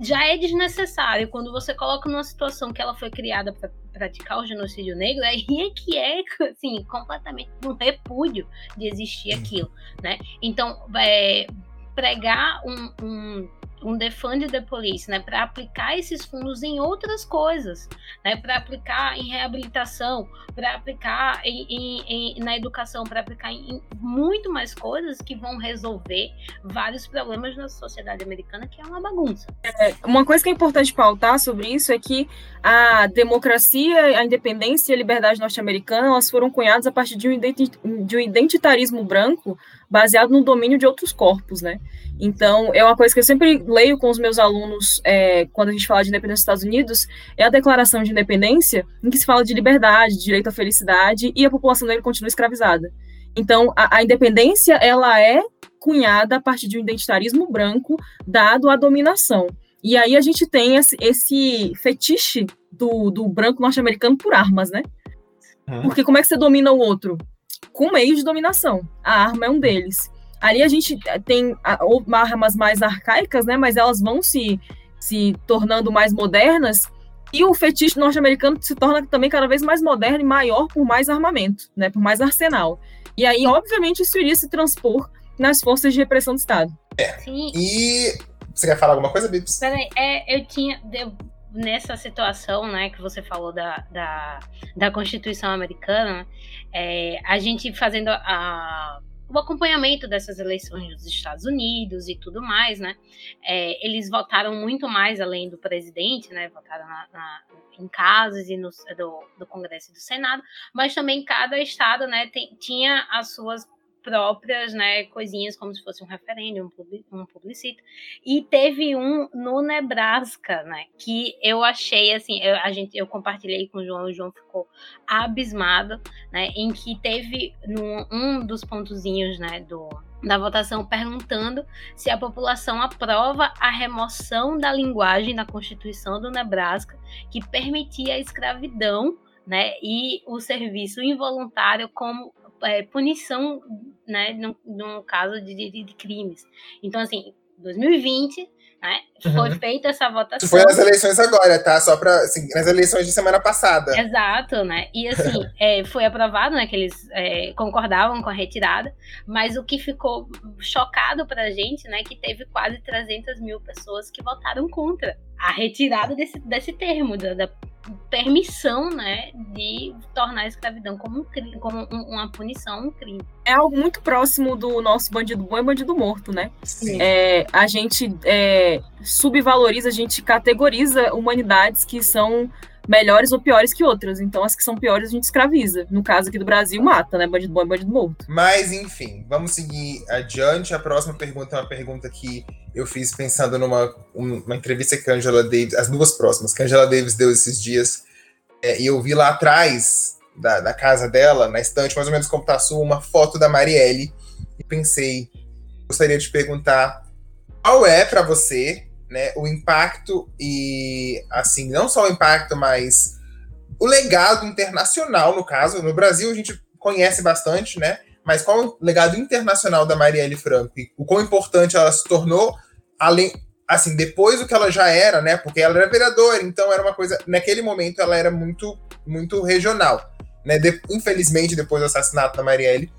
já é desnecessário quando você coloca numa situação que ela foi criada para praticar o genocídio negro, aí é que é, assim, completamente um repúdio de existir aquilo, né? Então, é, pregar um, um um defund the police, né, para aplicar esses fundos em outras coisas, né, para aplicar em reabilitação, para aplicar em, em, em, na educação, para aplicar em muito mais coisas que vão resolver vários problemas na sociedade americana, que é uma bagunça. É, uma coisa que é importante pautar sobre isso é que a democracia, a independência e a liberdade norte-americana, elas foram cunhadas a partir de um, de um identitarismo branco baseado no domínio de outros corpos, né? Então, é uma coisa que eu sempre leio com os meus alunos é, quando a gente fala de independência dos Estados Unidos, é a Declaração de Independência, em que se fala de liberdade, de direito à felicidade, e a população negra continua escravizada. Então, a, a independência, ela é cunhada a partir de um identitarismo branco dado à dominação. E aí a gente tem esse, esse fetiche do, do branco norte-americano por armas, né? Porque como é que você domina o outro? Com meios de dominação. A arma é um deles. Ali a gente tem armas mais arcaicas, né, mas elas vão se, se tornando mais modernas e o fetiche norte-americano se torna também cada vez mais moderno e maior por mais armamento, né, por mais arsenal. E aí, obviamente, isso iria se transpor nas forças de repressão do Estado. É. Sim. E você quer falar alguma coisa, Bibs? Peraí, é, eu tinha. Eu, nessa situação, né, que você falou da, da, da Constituição americana, é, a gente fazendo a, o acompanhamento dessas eleições dos Estados Unidos e tudo mais, né, é, eles votaram muito mais além do presidente, né, votaram na, na, em casas e no, do, do Congresso e do Senado, mas também cada estado, né, tem, tinha as suas próprias, né, coisinhas como se fosse um referendo, um publicito. E teve um no Nebraska, né, que eu achei assim, eu, a gente, eu compartilhei com o João, o João ficou abismado, né, em que teve num, um dos pontozinhos, né, do da votação perguntando se a população aprova a remoção da linguagem da Constituição do Nebraska que permitia a escravidão né, e o serviço involuntário como é, punição, né, no, no caso de, de, de, crimes. Então, assim, 2020, né, foi uhum. feita essa votação. Foi nas eleições agora, tá? Só para assim, nas eleições de semana passada. Exato, né? E assim, é, foi aprovado, né, que eles é, concordavam com a retirada, mas o que ficou chocado pra gente, né, que teve quase 300 mil pessoas que votaram contra a retirada desse, desse termo, da, da permissão, né, de tornar a escravidão como, um crime, como uma punição, um crime. É algo muito próximo do nosso bandido bom e bandido morto, né? Sim. É, a gente é, subvaloriza, a gente categoriza humanidades que são melhores ou piores que outras. Então, as que são piores a gente escraviza. No caso aqui do Brasil, mata, né? Bandido bom e bandido morto. Mas, enfim, vamos seguir adiante. A próxima pergunta é uma pergunta que eu fiz pensando numa uma entrevista que a Angela Davis, as duas próximas, que a Angela Davis deu esses dias. É, e eu vi lá atrás da, da, casa dela, na estante, mais ou menos como tá sua, uma foto da Marielle. E pensei, gostaria de perguntar qual é para você né, o impacto e, assim, não só o impacto, mas o legado internacional, no caso. No Brasil a gente conhece bastante, né? Mas qual o legado internacional da Marielle Franco? O quão importante ela se tornou, além, assim, depois do que ela já era, né? Porque ela era vereadora, então era uma coisa. Naquele momento ela era muito, muito regional. Né? De, infelizmente, depois do assassinato da Marielle,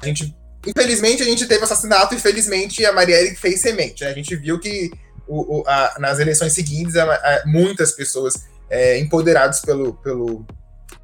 a gente. Infelizmente, a gente teve assassinato e felizmente a Marielle fez semente. Né? A gente viu que o, o, a, nas eleições seguintes, a, a, muitas pessoas é, empoderados pelo, pelo,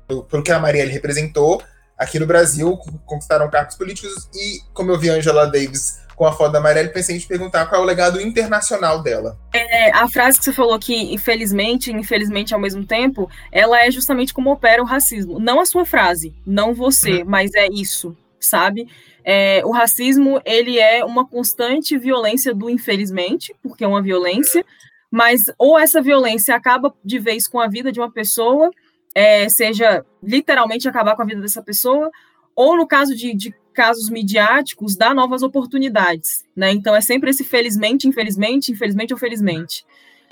pelo, pelo que a Marielle representou aqui no Brasil, conquistaram cargos políticos e, como eu vi a Angela Davis com a foto da Marielle, pensei em te perguntar qual é o legado internacional dela. É, a frase que você falou que, infelizmente, infelizmente ao mesmo tempo, ela é justamente como opera o racismo. Não a sua frase, não você, uhum. mas é isso, sabe? É, o racismo, ele é uma constante violência do infelizmente, porque é uma violência, mas ou essa violência acaba de vez com a vida de uma pessoa, é, seja literalmente acabar com a vida dessa pessoa, ou no caso de, de casos midiáticos, dá novas oportunidades, né? Então é sempre esse felizmente, infelizmente, infelizmente ou felizmente.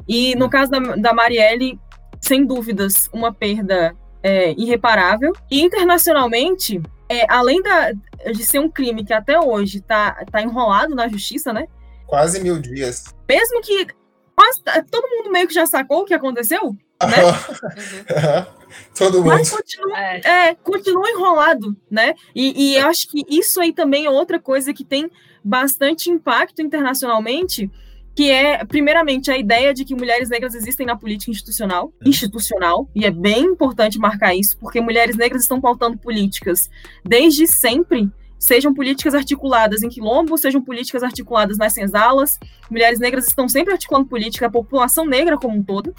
E no caso da, da Marielle, sem dúvidas, uma perda é, irreparável. E internacionalmente, é, além da, de ser um crime que até hoje está tá enrolado na justiça, né? Quase mil dias. Mesmo que quase, todo mundo meio que já sacou o que aconteceu, né? uhum. Todo mundo. Mas continua, é. é. continua enrolado, né? E, e eu acho que isso aí também é outra coisa que tem bastante impacto internacionalmente, que é, primeiramente, a ideia de que mulheres negras existem na política institucional, uhum. institucional, e é bem importante marcar isso, porque mulheres negras estão pautando políticas desde sempre, sejam políticas articuladas em quilombo, sejam políticas articuladas nas senzalas, mulheres negras estão sempre articulando política, a população negra como um todo,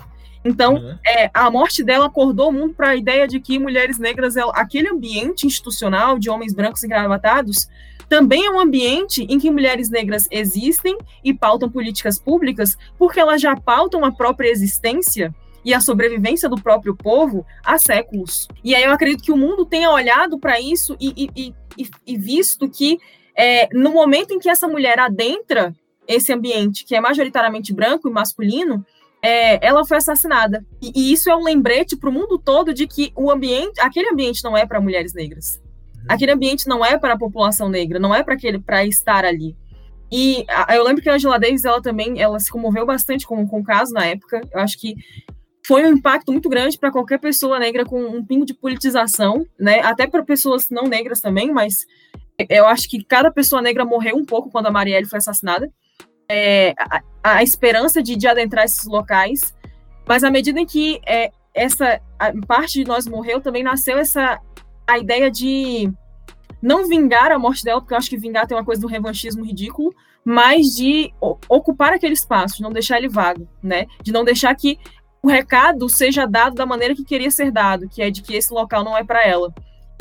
então, uhum. é, a morte dela acordou o mundo para a ideia de que mulheres negras, aquele ambiente institucional de homens brancos engravatados, também é um ambiente em que mulheres negras existem e pautam políticas públicas, porque elas já pautam a própria existência e a sobrevivência do próprio povo há séculos. E aí eu acredito que o mundo tenha olhado para isso e, e, e, e, visto que é, no momento em que essa mulher adentra esse ambiente, que é majoritariamente branco e masculino, é, ela foi assassinada. E, e, isso é um lembrete para o mundo todo de que o ambiente, aquele ambiente não é para mulheres negras. Uhum. Aquele ambiente não é para a população negra, não é para aquele para estar ali. E a, eu lembro que a Angela Davis, ela também, ela se comoveu bastante com, com o caso na época. Eu acho que foi um impacto muito grande para qualquer pessoa negra com um pingo de politização, né? Até para pessoas não negras também, mas eu acho que cada pessoa negra morreu um pouco quando a Marielle foi assassinada é, a, a, esperança de, de, adentrar esses locais, mas à medida em que é, essa parte de nós morreu, também nasceu essa a ideia de não vingar a morte dela, porque eu acho que vingar tem uma coisa do revanchismo ridículo, mas de ocupar aquele espaço, de não deixar ele vago, né? De não deixar que o recado seja dado da maneira que queria ser dado, que é de que esse local não é para ela.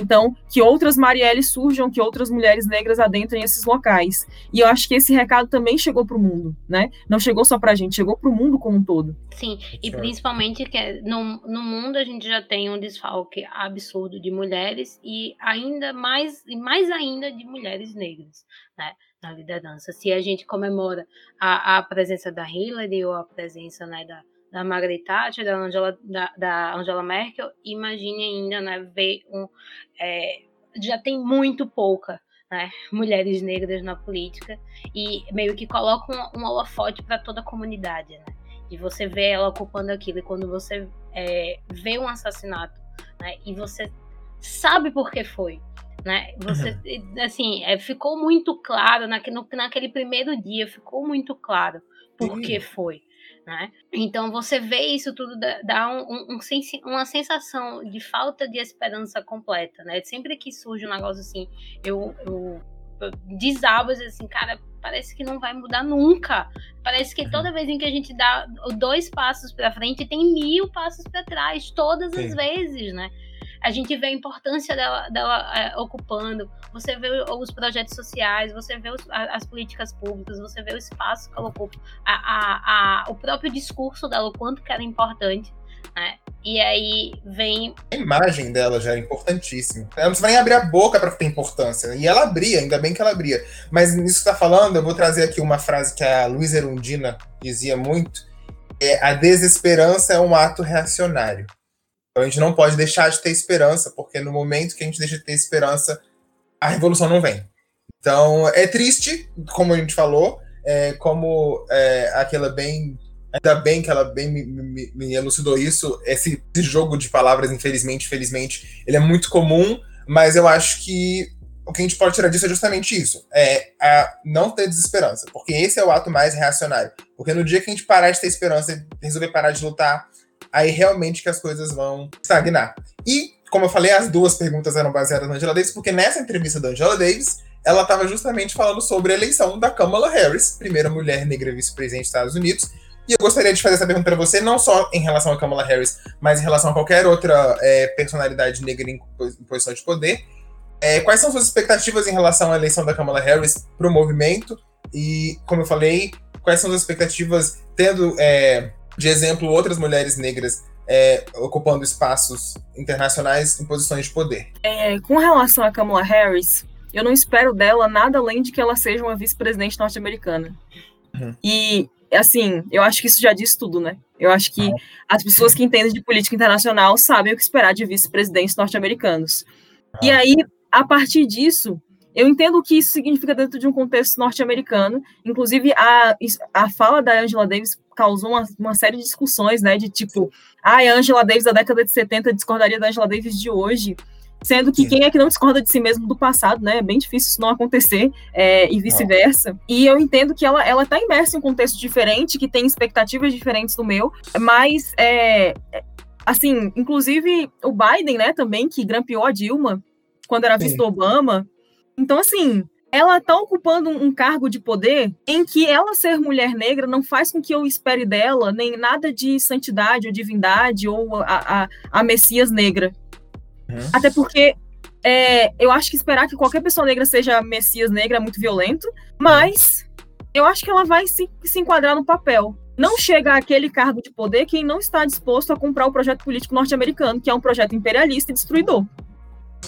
Então, que outras Marielles surjam, que outras mulheres negras adentrem esses locais. E eu acho que esse recado também chegou para o mundo, né? Não chegou só para a gente, chegou para o mundo como um todo. Sim, e principalmente que no, no mundo a gente já tem um desfalque absurdo de mulheres e ainda mais, e mais ainda de mulheres negras, né? Na liderança. Se a gente comemora a, a presença da Hillary ou a presença né, da, da Margaret Thatcher, da Angela, da, da Angela Merkel, imagine ainda, né, ver um, é, já tem muito pouca, né, mulheres negras na política e meio que coloca um, um holofote para toda a comunidade, né, e você vê ela ocupando aquilo e quando você é, vê um assassinato, né, e você sabe por que foi, né? Você, uhum. assim, é, ficou muito claro naquele, naquele primeiro dia, ficou muito claro por que foi né? Então você vê isso tudo dá um, um, um, uma sensação de falta de esperança completa, né? Sempre que surge um negócio assim, eu, eu, eu desabo assim, cara, parece que não vai mudar nunca. Parece que toda vez em que a gente dá dois passos para frente, tem mil passos para trás, todas Sim. as vezes, né? A gente vê a importância dela, dela é, ocupando, você vê os projetos sociais, você vê os, as políticas públicas, você vê o espaço que ela ocupa, a, a, a, o próprio discurso dela, o quanto que era importante. Né? E aí vem. A imagem dela já era importantíssima. Ela não precisa nem abrir a boca para ter importância. E ela abria, ainda bem que ela abria. Mas nisso que tá falando, eu vou trazer aqui uma frase que a Luísa Erundina dizia muito: é, a desesperança é um ato reacionário. Então a gente não pode deixar de ter esperança, porque no momento que a gente deixa de ter esperança, a revolução não vem. Então é triste, como a gente falou, é, como é, aquela bem. Ainda bem que ela bem me, me, me elucidou isso. Esse, esse, jogo de palavras, infelizmente, felizmente, ele é muito comum, mas eu acho que o que a gente pode tirar disso é justamente isso: é não ter desesperança. Porque esse é o ato mais reacionário. Porque no dia que a gente parar de ter esperança resolver parar de lutar, aí realmente que as coisas vão estagnar. E, como eu falei, as duas perguntas eram baseadas na Angela Davis, porque nessa entrevista da Angela Davis, ela estava justamente falando sobre a eleição da Kamala Harris, primeira mulher negra vice-presidente dos Estados Unidos. E eu gostaria de fazer essa pergunta para você, não só em relação a Kamala Harris, mas em relação a qualquer outra é, personalidade negra em, posição de poder. É, quais são suas expectativas em relação à eleição da Kamala Harris para o movimento? E, como eu falei, quais são as expectativas, tendo é, de exemplo outras mulheres negras é, ocupando espaços internacionais em posições de poder? É, com relação a Kamala Harris, eu não espero dela nada além de que ela seja uma vice-presidente norte-americana. Uhum. E, assim, eu acho que isso já diz tudo, né? Eu acho que as pessoas que entendem de política internacional sabem o que esperar de vice-presidentes norte-americanos. E aí, a partir disso, eu entendo o que isso significa dentro de um contexto norte-americano. Inclusive, a, a fala da Angela Davis causou uma, uma série de discussões, né? De tipo, ah, a Angela Davis da década de 70 discordaria da Angela Davis de hoje. Sendo que quem é que não discorda de si mesmo do passado, né? É bem difícil isso não acontecer é, e vice-versa. E eu entendo que ela, ela tá imersa em um contexto diferente, que tem expectativas diferentes do meu, mas, é, assim, inclusive o Biden, né, também, que grampeou a Dilma quando era visto Obama, então, assim, ela está ocupando um cargo de poder em que ela ser mulher negra não faz com que eu espere dela nem nada de santidade ou divindade ou a, a, a Messias negra. Uhum. Até porque é, eu acho que esperar que qualquer pessoa negra seja Messias negra é muito violento, mas eu acho que ela vai se, se enquadrar no papel. Não chega àquele cargo de poder quem não está disposto a comprar o projeto político norte-americano, que é um projeto imperialista e destruidor.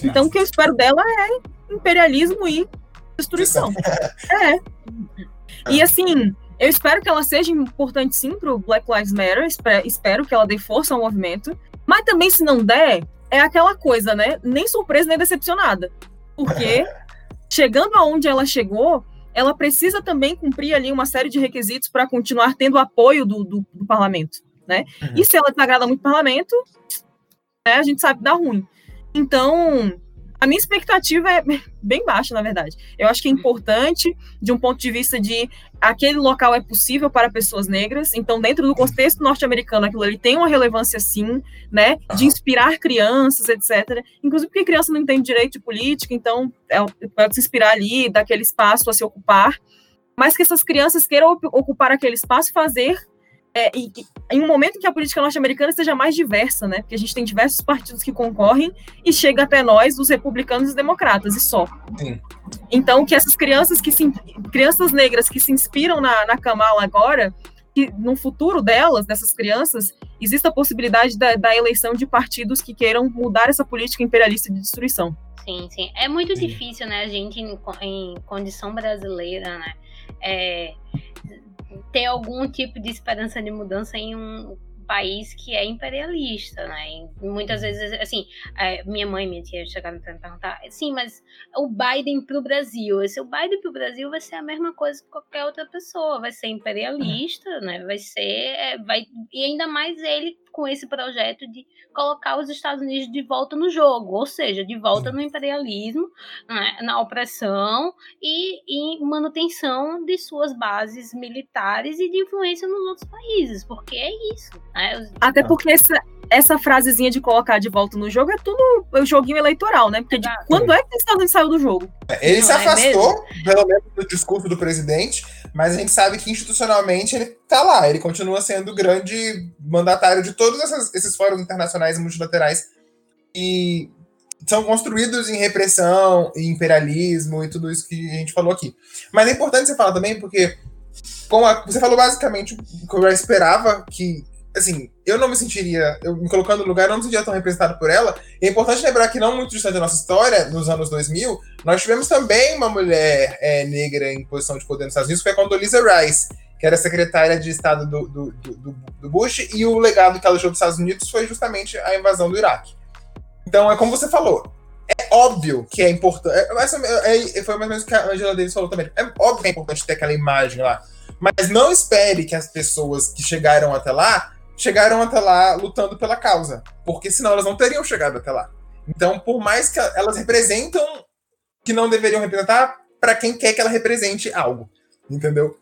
Então, o que eu espero dela é imperialismo e destruição. é. E assim, eu espero que ela seja importante sim para o Black Lives Matter, espero que ela dê força ao movimento, mas também se não der, é aquela coisa, né? Nem surpresa nem decepcionada. Porque chegando aonde ela chegou, ela precisa também cumprir ali uma série de requisitos para continuar tendo apoio do, do, do parlamento, né? Uhum. E se ela desagrada muito o parlamento, né, a gente sabe que dá ruim. Então, a minha expectativa é bem baixa, na verdade. Eu acho que é importante, de um ponto de vista de aquele local é possível para pessoas negras, então, dentro do contexto norte-americano, aquilo ali tem uma relevância, sim, né, de inspirar crianças, etc. Inclusive porque criança não entende direito de política, então, é, pode se inspirar ali, daquele espaço a se ocupar, mas que essas crianças queiram ocupar aquele espaço e fazer é, e, em um momento em que a política norte-americana seja mais diversa, né? Porque a gente tem diversos partidos que concorrem e chega até nós, os republicanos e democratas, e só. Sim. Então, que essas crianças que se, crianças negras que se inspiram na, na Kamala agora, que no futuro delas, dessas crianças, exista a possibilidade da, da eleição de partidos que queiram mudar essa política imperialista de destruição. Sim, sim. É muito sim. difícil, né, a gente, em, em condição brasileira, né, é, ter algum tipo de esperança de mudança em um país que é imperialista, né? E muitas vezes, assim, é, minha mãe e minha tia chegaram para me perguntar, sim, mas o Biden para o Brasil, esse o Biden para o Brasil vai ser a mesma coisa que qualquer outra pessoa, vai ser imperialista, né? Vai ser, é, vai e ainda mais ele com esse projeto de colocar os Estados Unidos de volta no jogo, ou seja, de volta no imperialismo, né, na opressão e, e manutenção de suas bases militares e de influência nos outros países, porque é isso. Né? Até porque essa, essa frasezinha de colocar de volta no jogo é tudo o joguinho eleitoral, né? Porque de, quando é que os Estados Unidos saiu do jogo? É, ele Não se é afastou, é pelo menos do discurso do presidente, mas a gente sabe que institucionalmente ele tá lá, ele continua sendo o grande mandatário de todos essas, esses fóruns internacionais e multilaterais e são construídos em repressão, em imperialismo e tudo isso que a gente falou aqui. Mas é importante você falar também porque com a, você falou basicamente o que eu já esperava que assim, eu não me sentiria, eu me colocando no lugar, eu não me sentiria tão representado por ela. E é importante lembrar que não muito distante da nossa história, nos anos 2000, nós tivemos também uma mulher é, negra em posição de poder nos Estados Unidos, foi a Condoleezza Rice, que era secretária de Estado do, do, do, do Bush, e o legado que ela deixou dos Estados Unidos foi justamente a invasão do Iraque. Então, é como você falou, é óbvio que é importante. É, é, foi mais ou menos o que a Angela Davis falou também. É óbvio que é importante ter aquela imagem lá. Mas não espere que as pessoas que chegaram até lá chegaram até lá lutando pela causa, porque senão elas não teriam chegado até lá. Então, por mais que elas representam que não deveriam representar, para quem quer que ela represente algo, entendeu?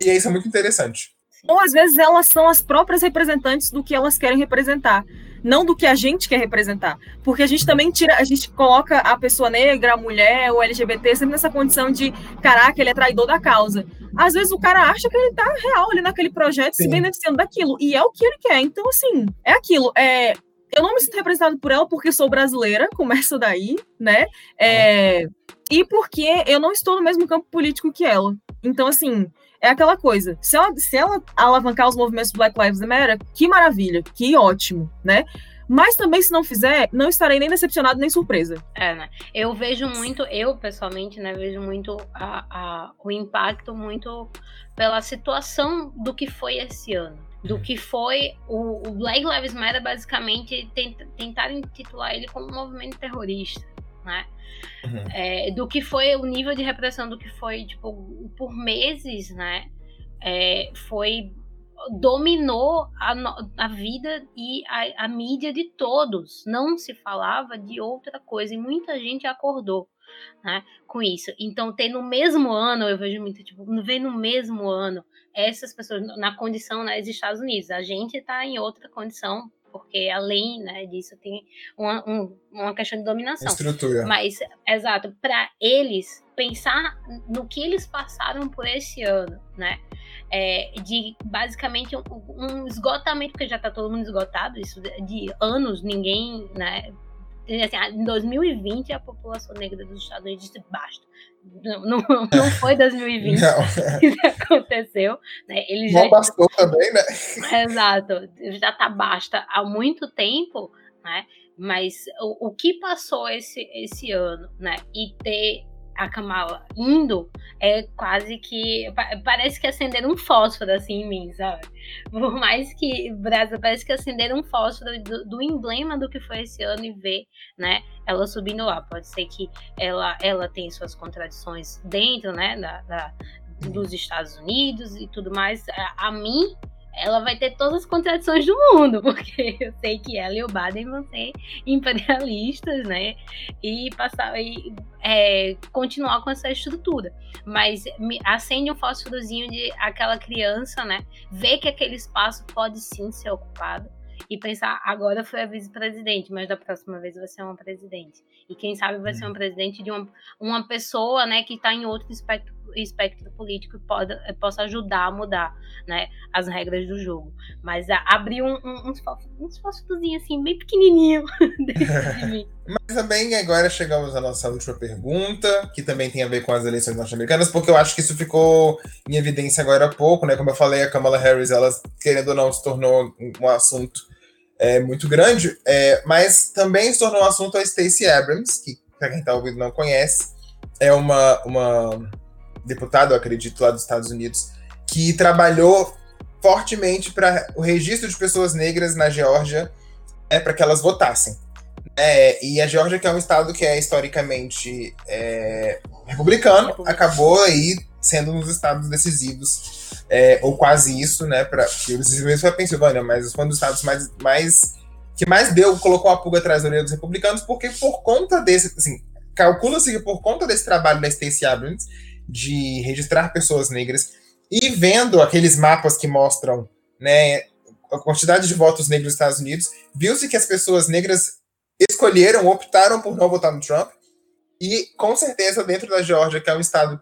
E isso é muito interessante. Ou às vezes elas são as próprias representantes do que elas querem representar, não do que a gente quer representar. Porque a gente também tira, a gente coloca a pessoa negra, a mulher, o LGBT sempre nessa condição de, caraca, ele é traidor da causa. Às vezes o cara acha que ele tá real ali naquele projeto, Sim. se beneficiando daquilo. E é o que ele quer. Então, assim, é aquilo. É, eu não me sinto representado por ela porque sou brasileira, começa daí, né? É, e porque eu não estou no mesmo campo político que ela. Então, assim, é aquela coisa. Se ela, se ela alavancar os movimentos Black Lives Matter, que maravilha, que ótimo, né? Mas também, se não fizer, não estarei nem decepcionado nem surpresa. É, né? Eu vejo muito, eu pessoalmente, né, vejo muito a, a, o impacto muito pela situação do que foi esse ano. Do que foi o, o Black Lives Matter, basicamente, tent, tentar intitular ele como um movimento terrorista, né? Uhum. É, do que foi o nível de repressão do que foi, tipo, por meses, né? É, foi dominou a, a vida e a, a, mídia de todos. Não se falava de outra coisa e muita gente acordou. Né, com isso. Então, ter no mesmo ano, eu vejo muito, tipo, ver no mesmo ano essas pessoas na condição né, dos Estados Unidos. A gente está em outra condição porque além né, disso tem uma, um, uma questão de dominação. Estrutura. Mas, exato, para eles pensar no que eles passaram por esse ano, né? É, de basicamente um, um, esgotamento, porque já está todo mundo esgotado, isso de anos, ninguém, né? Assim, em 2020 a população negra dos Estados Unidos disse basta. Não, não, não foi 2020 não. que aconteceu. Né? Ele já bastou também, né? Exato. Já tá basta há muito tempo, né? Mas o, o que passou esse, esse ano, né? E ter a Kamala indo, é quase que. Parece que acenderam um fósforo assim em mim, sabe? Por mais que. Brasil, parece que acenderam um fósforo do, do, emblema do que foi esse ano e ver, né? Ela subindo lá. Pode ser que ela, ela tem suas contradições dentro, né? Da, da dos Estados Unidos e tudo mais. A, a mim, ela vai ter todas as contradições do mundo, porque eu sei que ela e o Baden vão ser imperialistas, né? E passar e é, continuar com essa estrutura. Mas me acende um fósforozinho de aquela criança, né? Ver que aquele espaço pode sim ser ocupado e pensar, agora foi a vice-presidente, mas da próxima vez vai ser uma presidente. E quem sabe vai ser um presidente de uma, uma pessoa, né, que está em outro espectro, espectro político pode, possa ajudar a mudar, né, as regras do jogo. Mas a, abrir um, um, uns, assim, bem pequenininho Mas também agora chegamos à nossa última pergunta, que também tem a ver com as eleições norte-americanas, porque eu acho que isso ficou em evidência agora há pouco, né? Como eu falei, a Kamala Harris, ela, querendo ou não, se tornou um assunto é, muito grande, é, mas também se tornou um assunto a Stacey Abrams, que, para quem está ouvindo não conhece, é uma, uma deputada, eu acredito, lá dos Estados Unidos, que trabalhou fortemente para o registro de pessoas negras na Geórgia, é, para que elas votassem. É, e a Geórgia, que é um estado que é historicamente é, republicano, acabou aí sendo um dos estados decisivos, é, ou quase isso, né? Para o desenvolvimento foi a Pensilvânia, mas foi um dos estados mais, mais que mais deu, colocou a pulga atrás da orelha dos republicanos, porque por conta desse, assim, calcula-se que por conta desse trabalho da Stacey Abrams de registrar pessoas negras e vendo aqueles mapas que mostram, né, a quantidade de votos negros nos Estados Unidos, viu-se que as pessoas negras escolheram, optaram por não votar no Trump, e com certeza dentro da Geórgia, que é um estado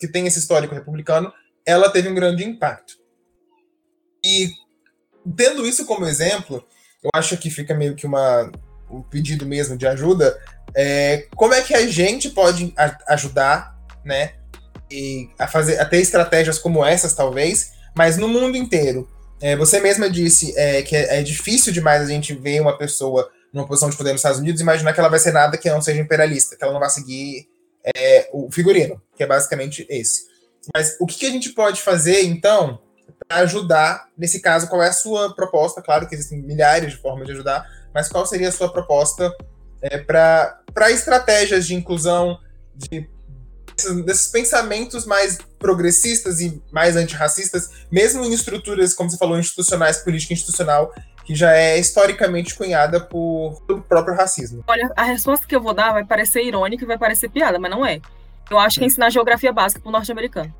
que tem esse histórico republicano, ela teve um grande impacto. E tendo isso como exemplo, eu acho que fica meio que uma, um pedido mesmo de ajuda. É, como é que a gente pode ajudar, né, e a fazer a ter estratégias como essas talvez, mas no mundo inteiro. É, você mesma disse é, que é, é, difícil demais a gente ver uma pessoa numa posição de poder nos Estados Unidos e imaginar que ela vai ser nada que não seja imperialista, que ela não vai seguir é, o figurino, que é basicamente esse. Mas o que, que a gente pode fazer, então, para ajudar? Nesse caso, qual é a sua proposta? Claro que existem milhares de formas de ajudar, mas qual seria a sua proposta é, para estratégias de inclusão, de desses pensamentos mais progressistas e mais antirracistas, mesmo em estruturas, como você falou, institucionais, política institucional, que já é historicamente cunhada por pelo próprio racismo. Olha, a resposta que eu vou dar vai parecer irônica e vai parecer piada, mas não é. Eu acho que é ensinar geografia básica para o norte-americano.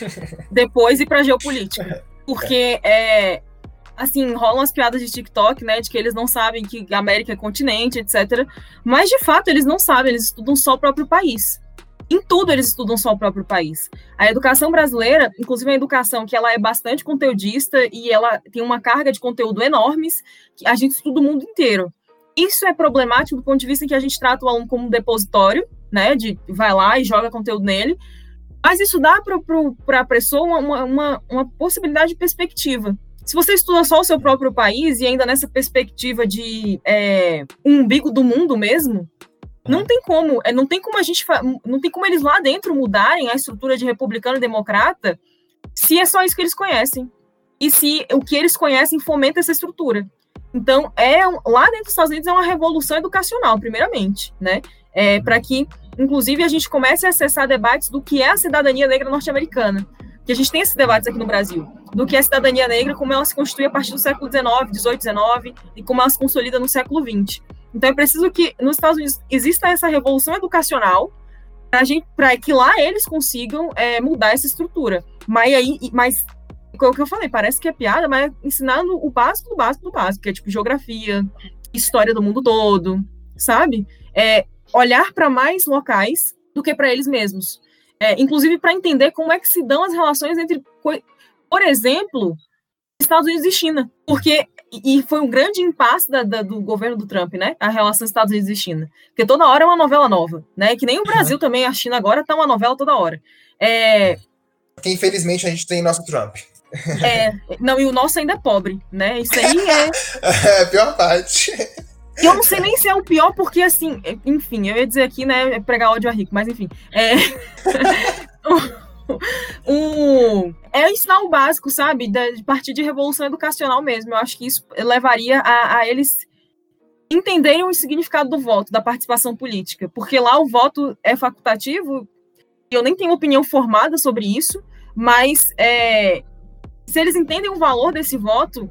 Depois ir para geopolítica. Porque é, assim, rolam as piadas de TikTok, né, de que eles não sabem que América é continente, etc. Mas de fato eles não sabem, eles estudam só o próprio país. Em tudo eles estudam só o próprio país. A educação brasileira, inclusive a educação que ela é bastante conteudista e ela tem uma carga de conteúdo enormes, que a gente estuda o mundo inteiro. Isso é problemático do ponto de vista em que a gente trata o aluno como um depositório, né, de vai lá e joga conteúdo nele, mas isso dá para a pessoa uma, uma, uma possibilidade de perspectiva. Se você estuda só o seu próprio país e ainda nessa perspectiva de é, um umbigo do mundo mesmo, não tem como, é, não tem como a gente, não tem como eles lá dentro mudarem a estrutura de republicano e democrata se é só isso que eles conhecem. E se o que eles conhecem fomenta essa estrutura. Então, é lá dentro dos Estados Unidos é uma revolução educacional, primeiramente, né? É, para que, inclusive, a gente comece a acessar debates do que é a cidadania negra norte-americana que a gente tem esses debates aqui no Brasil, do que é a cidadania negra, como ela se constitui a partir do século XIX, XVIII, XIX, e como ela se consolida no século XX. Então é preciso que nos Estados Unidos exista essa revolução educacional para que lá eles consigam é, mudar essa estrutura. Mas aí, mas o que eu falei, parece que é piada, mas ensinando o básico do básico do básico, que é tipo geografia, história do mundo todo, sabe? É olhar para mais locais do que para eles mesmos. É, inclusive para entender como é que se dão as relações entre, por exemplo, Estados Unidos e China, porque e foi um grande impasse da, da, do governo do Trump, né? A relação Estados Unidos e China, porque toda hora é uma novela nova, né? Que nem o Brasil uhum. também, a China agora tá uma novela toda hora. É... Porque infelizmente a gente tem nosso Trump. É, não, e o nosso ainda é pobre, né? Isso aí é. é pior parte. E eu não sei nem se é o pior, porque assim, enfim, eu ia dizer aqui, né, pregar ódio a rico, mas enfim. É. um, é ensinar o básico, sabe? De partir de revolução educacional mesmo. Eu acho que isso levaria a, a eles entenderem o significado do voto, da participação política. Porque lá o voto é facultativo, eu nem tenho opinião formada sobre isso, mas é, se eles entendem o valor desse voto,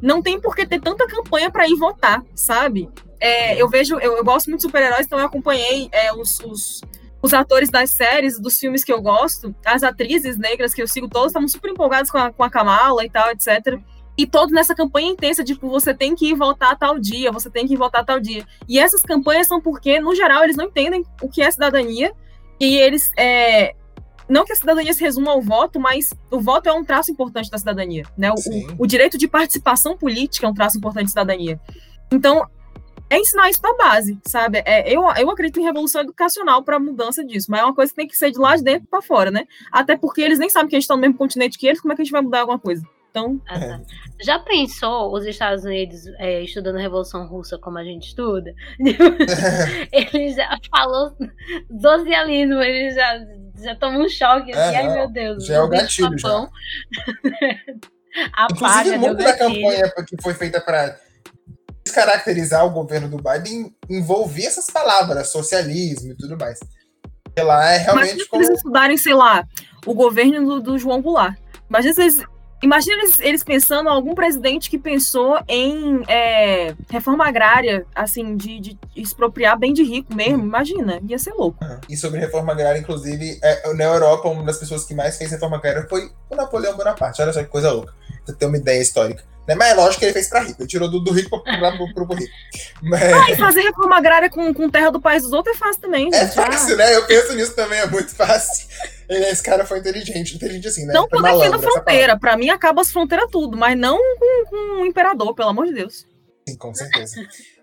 não tem por que ter tanta campanha para ir votar, sabe? É, eu vejo, eu, eu, gosto muito de super-heróis, então eu acompanhei é, os, os, os, atores das séries, dos filmes que eu gosto, as atrizes negras que eu sigo, todas estavam super empolgadas com a, com a Kamala e tal, etc. E todos nessa campanha intensa, tipo, você tem que ir votar tal dia, você tem que ir votar tal dia. E essas campanhas são porque, no geral, eles não entendem o que é cidadania e eles é, não que a cidadania se resuma ao voto, mas o voto é um traço importante da cidadania, né? O, o, direito de participação política é um traço importante da cidadania. Então, é ensinar isso da base, sabe? É, eu, eu acredito em revolução educacional para mudança disso, mas é uma coisa que tem que ser de lá de dentro para fora, né? Até porque eles nem sabem que a gente está no mesmo continente que eles, como é que a gente vai mudar alguma coisa? Então, é. Já pensou os Estados Unidos é, estudando a Revolução Russa como a gente estuda? ele já falou socialismo, ele já, já tomou um choque assim, é, ai meu Deus. Já é o gatilho, já. Inclusive, muito da campanha que foi feita para descaracterizar o governo do Biden envolvia essas palavras, socialismo e tudo mais. E lá é realmente Mas como... eles estudarem, sei lá, o governo do, do João Goulart. Imagina eles Imagina eles, eles, pensando algum presidente que pensou em é, reforma agrária, assim, de, de, expropriar bem de rico mesmo. Imagina, ia ser louco. E sobre reforma agrária, inclusive, é, na Europa, uma das pessoas que mais fez reforma agrária foi o Napoleão Bonaparte. Olha só que coisa louca. Você tem uma ideia histórica. Né? Mas é lógico que ele fez pra rico. Ele tirou do, do rico pra, pro, pro, rico. Mas... Ah, e fazer reforma agrária com, com terra do país dos outros é fácil também. É gente. É fácil, ah. né? Eu penso nisso também, é muito fácil. Ele, esse cara foi inteligente. Inteligente assim, né? Não por defendo fronteira. Pra mim, acaba as fronteiras tudo. Mas não com, com o imperador, pelo amor de Deus. Sim, com certeza.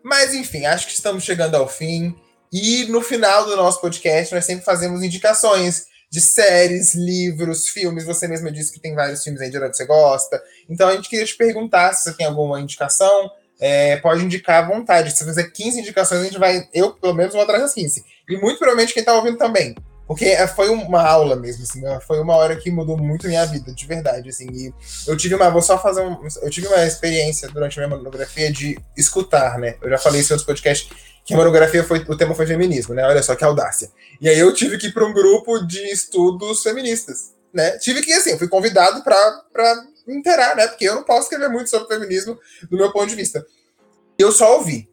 mas, enfim, acho que estamos chegando ao fim. E no final do nosso podcast, nós sempre fazemos indicações de séries, livros, filmes. Você mesma disse que tem vários filmes aí de que você gosta. Então a gente queria te perguntar se você tem alguma indicação. É, pode indicar à vontade. Se você fizer 15 indicações, a gente vai. Eu, pelo menos, vou atrás das 15. E muito provavelmente quem está ouvindo também. Porque é, foi uma aula mesmo, assim, né? foi uma hora que mudou muito minha vida, de verdade, assim. E eu tive uma, vou só fazer um, eu tive uma experiência durante a minha monografia de escutar, né? Eu já falei isso em outros podcasts, que a monografia foi, o tema foi feminismo, né? Olha só que audácia. E aí eu tive que ir para um grupo de estudos feministas, né? Tive que, assim, fui convidado para me inteirar, né? Porque eu não posso escrever muito sobre feminismo do meu ponto de vista. Eu só ouvi.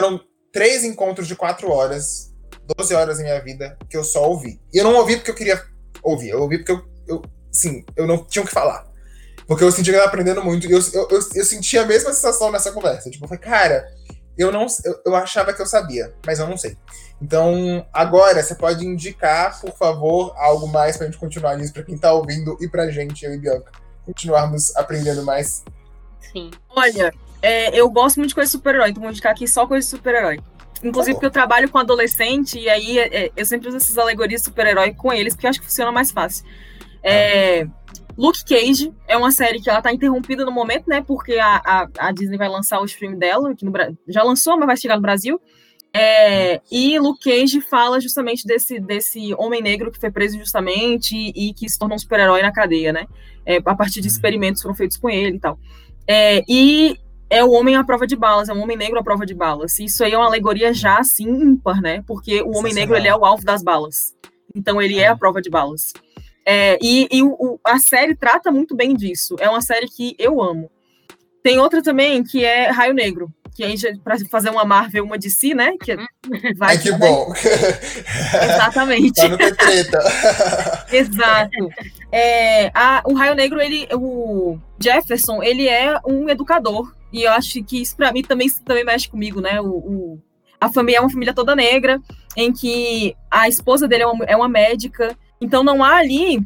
Foram três encontros de quatro horas, 12 horas em minha vida, que eu só ouvi. E eu não ouvi porque eu queria ouvir, eu ouvi porque eu, eu sim, eu não tinha o que falar. Porque eu senti que ela aprendendo muito. E eu, eu, eu, eu senti a mesma sensação nessa conversa. Tipo, eu falei, cara, eu não eu, eu achava que eu sabia, mas eu não sei. Então, agora, você pode indicar, por favor, algo mais pra gente continuar nisso, pra quem tá ouvindo e pra gente, eu e Bianca, continuarmos aprendendo mais. Sim. Olha, é, eu gosto muito de coisa super-herói, então vou indicar aqui só coisa super-herói. Inclusive porque eu trabalho com adolescente e aí é, eu sempre uso essas alegorias de super-herói com eles, porque eu acho que funciona mais fácil. É, Luke Cage é uma série que ela tá interrompida no momento, né? Porque a, a, a Disney vai lançar o stream dela, que no, já lançou, mas vai chegar no Brasil. É, e Luke Cage fala justamente desse, desse homem negro que foi preso justamente e, e que se tornou um super-herói na cadeia, né? É, a partir de experimentos que foram feitos com ele e tal. É, e é o homem à prova de balas, é um homem negro à prova de balas. Isso aí é uma alegoria já assim ímpar, né? Porque o homem negro ele é o alvo das balas. Então ele é a prova de balas. É, e, e o, a série trata muito bem disso. É uma série que eu amo. Tem outra também que é Raio Negro, que aí para fazer uma Marvel, uma de si, né? Que vai Ai, que bom. Exatamente. Não ter treta. Exato. É, a, o Raio Negro, ele, o Jefferson, ele é um educador e eu acho que isso para mim também, também mexe comigo, né? O, o, a família é uma família toda negra, em que a esposa dele é uma, é uma médica. Então não há ali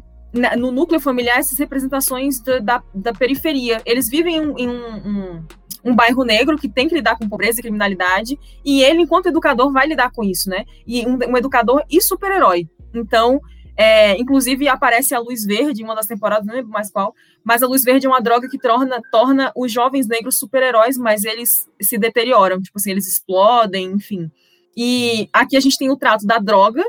no núcleo familiar essas representações da, da, da periferia. Eles vivem em um, um, um, bairro negro que tem que lidar com pobreza e criminalidade, e ele, enquanto educador, vai lidar com isso, né? E um, um educador e super-herói. Então, é, inclusive aparece a luz verde em uma das temporadas, não lembro mais qual, mas a luz verde é uma droga que torna, torna os jovens negros super-heróis, mas eles se deterioram, tipo assim, eles explodem, enfim. E aqui a gente tem o trato da droga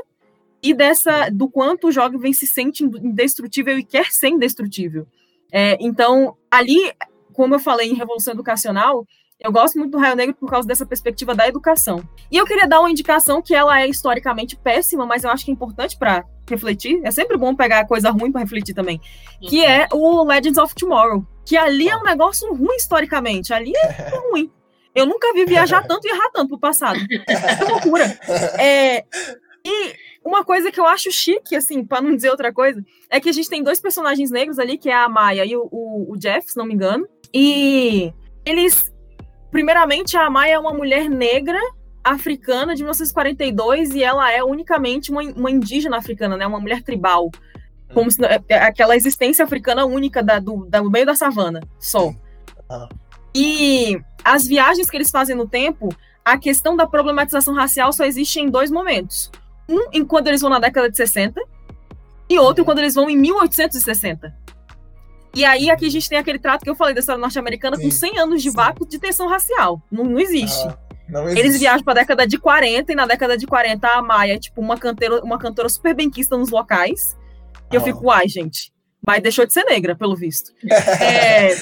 e dessa do quanto o jovem se sente indestrutível e quer ser indestrutível. É, então, ali, como eu falei em Revolução Educacional, eu gosto muito do Raio Negro por causa dessa perspectiva da educação. E eu queria dar uma indicação que ela é historicamente péssima, mas eu acho que é importante para refletir. É sempre bom pegar coisa ruim para refletir também. Que é o Legends of Tomorrow. Que ali é um negócio ruim historicamente. Ali é ruim. Eu nunca vi viajar tanto e errar tanto pro passado. É loucura. É, e uma coisa que eu acho chique, assim, para não dizer outra coisa, é que a gente tem dois personagens negros ali, que é a Maya e o, o, o Jeff, se não me engano. E eles primeiramente, a Amaya é uma mulher negra africana de 1942 e ela é unicamente uma, uma indígena africana, né? Uma mulher tribal. Como se, é, é aquela existência africana única da, do, da, do meio da savana, só. Ah. E as viagens que eles fazem no tempo, a questão da problematização racial só existe em dois momentos. Um, enquanto eles vão na década de 60, e outro uhum. quando eles vão em 1860. E aí aqui a gente tem aquele trato que eu falei da história norte-americana com 100 anos de vácuo de tensão racial. Não, não existe. Ah, não existe. Eles viajam para a década de 40 e na década de 40 a Maia é tipo uma cantora, uma cantora super benquista nos locais. E ah. eu fico, uai, gente. Mas deixou de ser negra, pelo visto. é...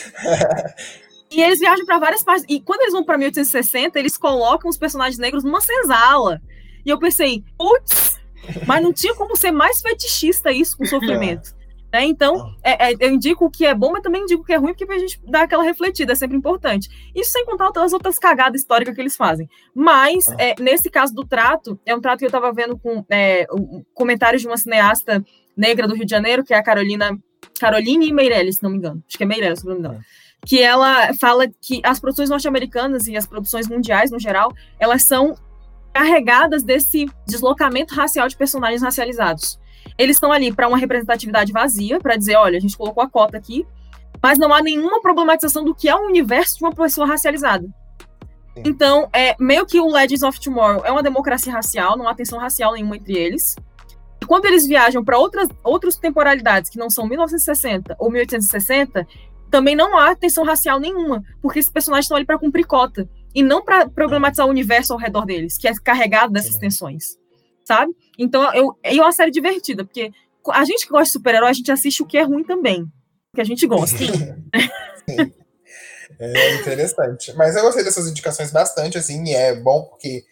E eles viajam para várias partes. E quando eles vão para 1860, eles colocam os personagens negros numa senzala. E eu pensei, putz, mas não tinha como ser mais fetichista isso com sofrimento. Né? Então, é, é, eu indico o que é bom, mas também indico o que é ruim, porque a gente dá aquela refletida, é sempre importante. Isso sem contar as outras cagadas históricas que eles fazem. Mas, ah. é, nesse caso do trato, é um trato que eu estava vendo com é, um, comentários de uma cineasta negra do Rio de Janeiro, que é a Carolina Caroline Meirelles, se não me engano. Acho que é Meirelles, se não me engano. É. Que ela fala que as produções norte-americanas e as produções mundiais, no geral, elas são carregadas desse deslocamento racial de personagens racializados. Eles estão ali para uma representatividade vazia, para dizer, olha, a gente colocou a cota aqui, mas não há nenhuma problematização do que é o universo de uma pessoa racializada. Sim. Então, é meio que o Legends of Tomorrow é uma democracia racial, não há tensão racial nenhuma entre eles. E quando eles viajam para outras, outras temporalidades que não são 1960 ou 1860, também não há tensão racial nenhuma, porque esses personagens estão ali para cumprir cota e não para problematizar o universo ao redor deles, que é carregado dessas tensões sabe? Então, eu, é uma série divertida, porque a gente que gosta de super-herói, a gente assiste o que é ruim também, que a gente gosta. Sim. É interessante. Mas eu gostei dessas indicações bastante, assim, e é bom porque,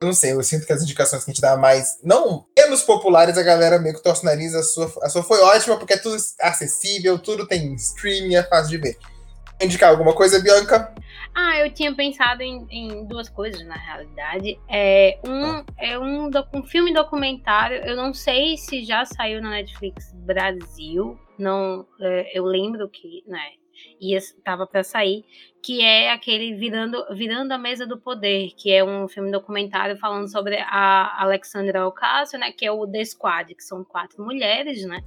eu não sei, eu sinto que as indicações que a gente dá mais, não menos populares, a galera meio que torce o nariz, a sua, a sua foi ótima porque é tudo acessível, tudo tem streaming, é fácil de ver. Indicar alguma coisa, Bianca? Ah, eu tinha pensado em, em duas coisas, na realidade. É um, é um, um filme documentário, eu não sei se já saiu na Netflix Brasil, não, é, eu lembro que, né, ia estava para sair, que é aquele virando virando a mesa do poder, que é um filme documentário falando sobre a Alexandra Ocasio, né, que é o The Squad, que são quatro mulheres, né,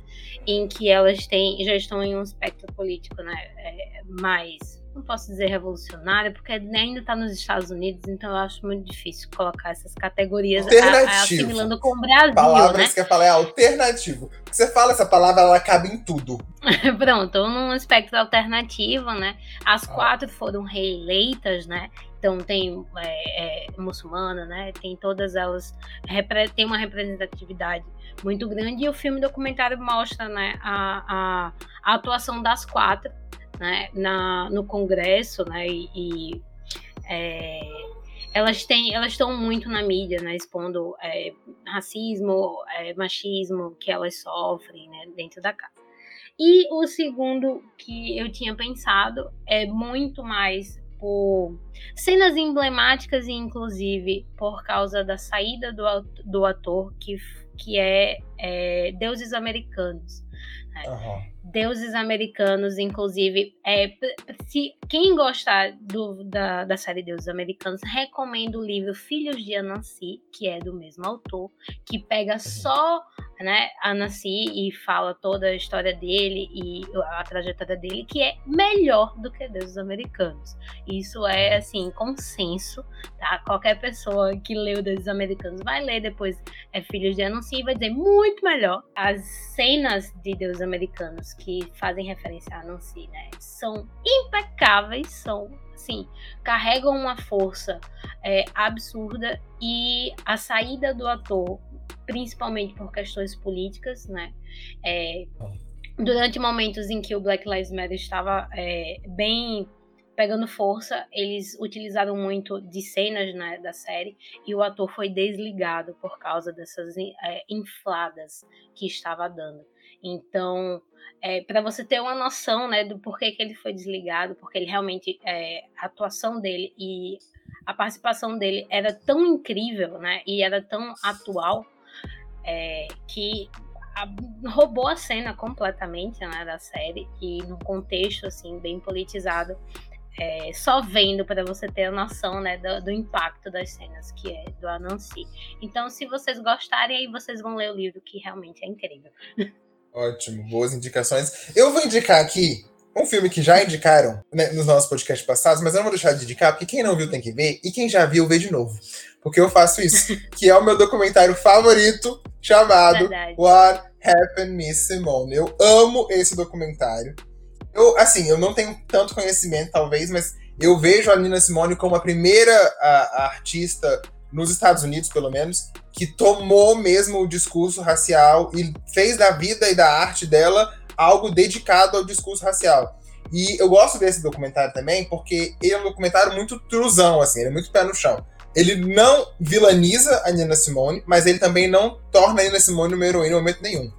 em que elas têm já estão em um espectro político, né, é, mais não posso dizer revolucionária, porque ainda está nos Estados Unidos, então eu acho muito difícil colocar essas categorias assimilando com o Brasil. Palavras né? que eu falei é alternativo. Você fala essa palavra, ela cabe em tudo. Pronto, num espectro alternativo, né? As ah. quatro foram reeleitas, né? Então tem é, é, muçulmana, né? Tem todas elas, tem uma representatividade muito grande e o filme documentário mostra, né, a, a, a atuação das quatro né, na, no Congresso, né, e, e é, elas têm, elas estão muito na mídia, né, expondo é, racismo, é, machismo que elas sofrem, né, dentro da casa. E o segundo que eu tinha pensado é muito mais por cenas emblemáticas e inclusive por causa da saída do, do ator que, que é, é Deuses Americanos. Uhum deuses americanos, inclusive. É, se quem gostar do, da, da série Deuses Americanos, recomendo o livro Filhos de Anansi, que é do mesmo autor, que pega só né, Anansi e fala toda a história dele e a trajetória dele, que é melhor do que Deuses Americanos. Isso é assim consenso, tá? Qualquer pessoa que leu Deuses Americanos vai ler depois é Filhos de Anansi e vai dizer muito melhor. As cenas de Deuses Americanos que fazem referência a Nancy, né? São impecáveis, são, assim, carregam uma força é, absurda e a saída do ator, principalmente por questões políticas, né? É, durante momentos em que o Black Lives Matter estava é, bem pegando força, eles utilizaram muito de cenas né, da série e o ator foi desligado por causa dessas é, infladas que estava dando. Então, é, para você ter uma noção né, do porquê que ele foi desligado, porque ele realmente, é, a atuação dele e a participação dele era tão incrível né, e era tão atual é, que a, roubou a cena completamente né, da série e num contexto assim bem politizado é, só vendo para você ter a noção né, do, do, impacto das cenas que é do Anansi. Então, se vocês gostarem, aí vocês vão ler o livro, que realmente é incrível. Ótimo, boas indicações. Eu vou indicar aqui um filme que já indicaram né, nos nossos podcasts passados, mas eu não vou deixar de indicar, porque quem não viu tem que ver, e quem já viu, vê de novo. Porque eu faço isso, que é o meu documentário favorito, chamado Verdade. What Happened Miss Simone. Eu amo esse documentário. Eu, assim, eu não tenho tanto conhecimento, talvez, mas eu vejo a Nina Simone como a primeira a, a artista nos Estados Unidos, pelo menos, que tomou mesmo o discurso racial e fez da vida e da arte dela algo dedicado ao discurso racial. E eu gosto desse documentário também porque ele é um documentário muito truzão, assim, ele é muito pé no chão. Ele não vilaniza a Nina Simone, mas ele também não torna a Nina Simone uma heroína em momento nenhum.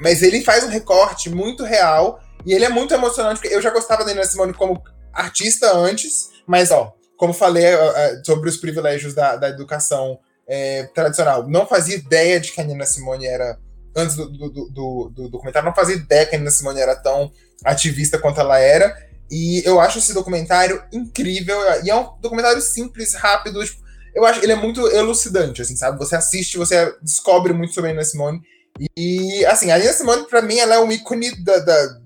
Mas ele faz um recorte muito real e ele é muito emocionante, porque eu já gostava da Nina Simone como artista antes, mas ó, como falei uh, sobre os privilégios da, da educação é, tradicional, não fazia ideia de que a Nina Simone era, antes do, do, do, do, documentário, não fazia ideia que a Nina Simone era tão ativista quanto ela era. E eu acho esse documentário incrível. E é um documentário simples, rápido. Tipo, eu acho ele é muito elucidante, assim, sabe? Você assiste, você descobre muito sobre a Nina Simone. E, assim, a Nina Simone, pra mim, ela é um ícone da, da,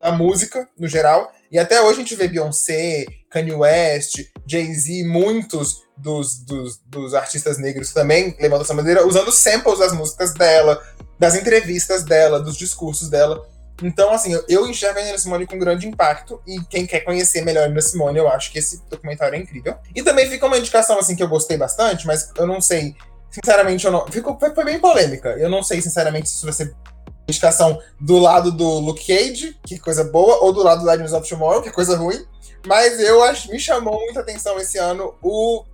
da música, no geral. E até hoje a gente vê Beyoncé, Kanye West, Jay-Z, muitos dos, dos, dos, artistas negros também levantam essa bandeira, usando samples das músicas dela, das entrevistas dela, dos discursos dela. Então, assim, eu, enxergo a Nina Simone com grande impacto, e quem quer conhecer melhor a Nina Simone, eu acho que esse documentário é incrível. E também fica uma indicação, assim, que eu gostei bastante, mas eu não sei, sinceramente, eu não... Ficou, foi, foi bem polêmica. Eu não sei, sinceramente, se você indicação do lado do Luke Cage, que coisa boa, ou do lado do Legends of Tomorrow, que coisa ruim. Mas eu acho, me chamou muita atenção esse ano o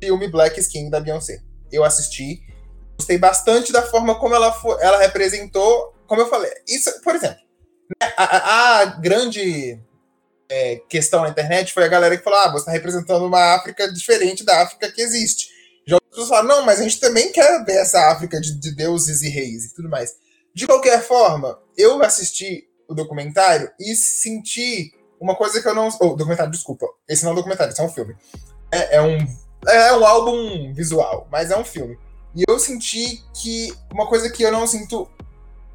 filme Black Skin da Beyoncé. Eu assisti, gostei bastante da forma como ela, foi, ela representou, como eu falei, isso, por exemplo, né, a, a, a grande é, questão na internet foi a galera que falou: ah, você está representando uma África diferente da África que existe. Já outras pessoas falaram: não, mas a gente também quer ver essa África de, de deuses e reis e tudo mais. De qualquer forma, eu assisti o documentário e senti uma coisa que eu não. Oh, documentário, desculpa. Esse não é um documentário, esse é um filme. É, é, um, é um álbum visual, mas é um filme. E eu senti que uma coisa que eu não sinto.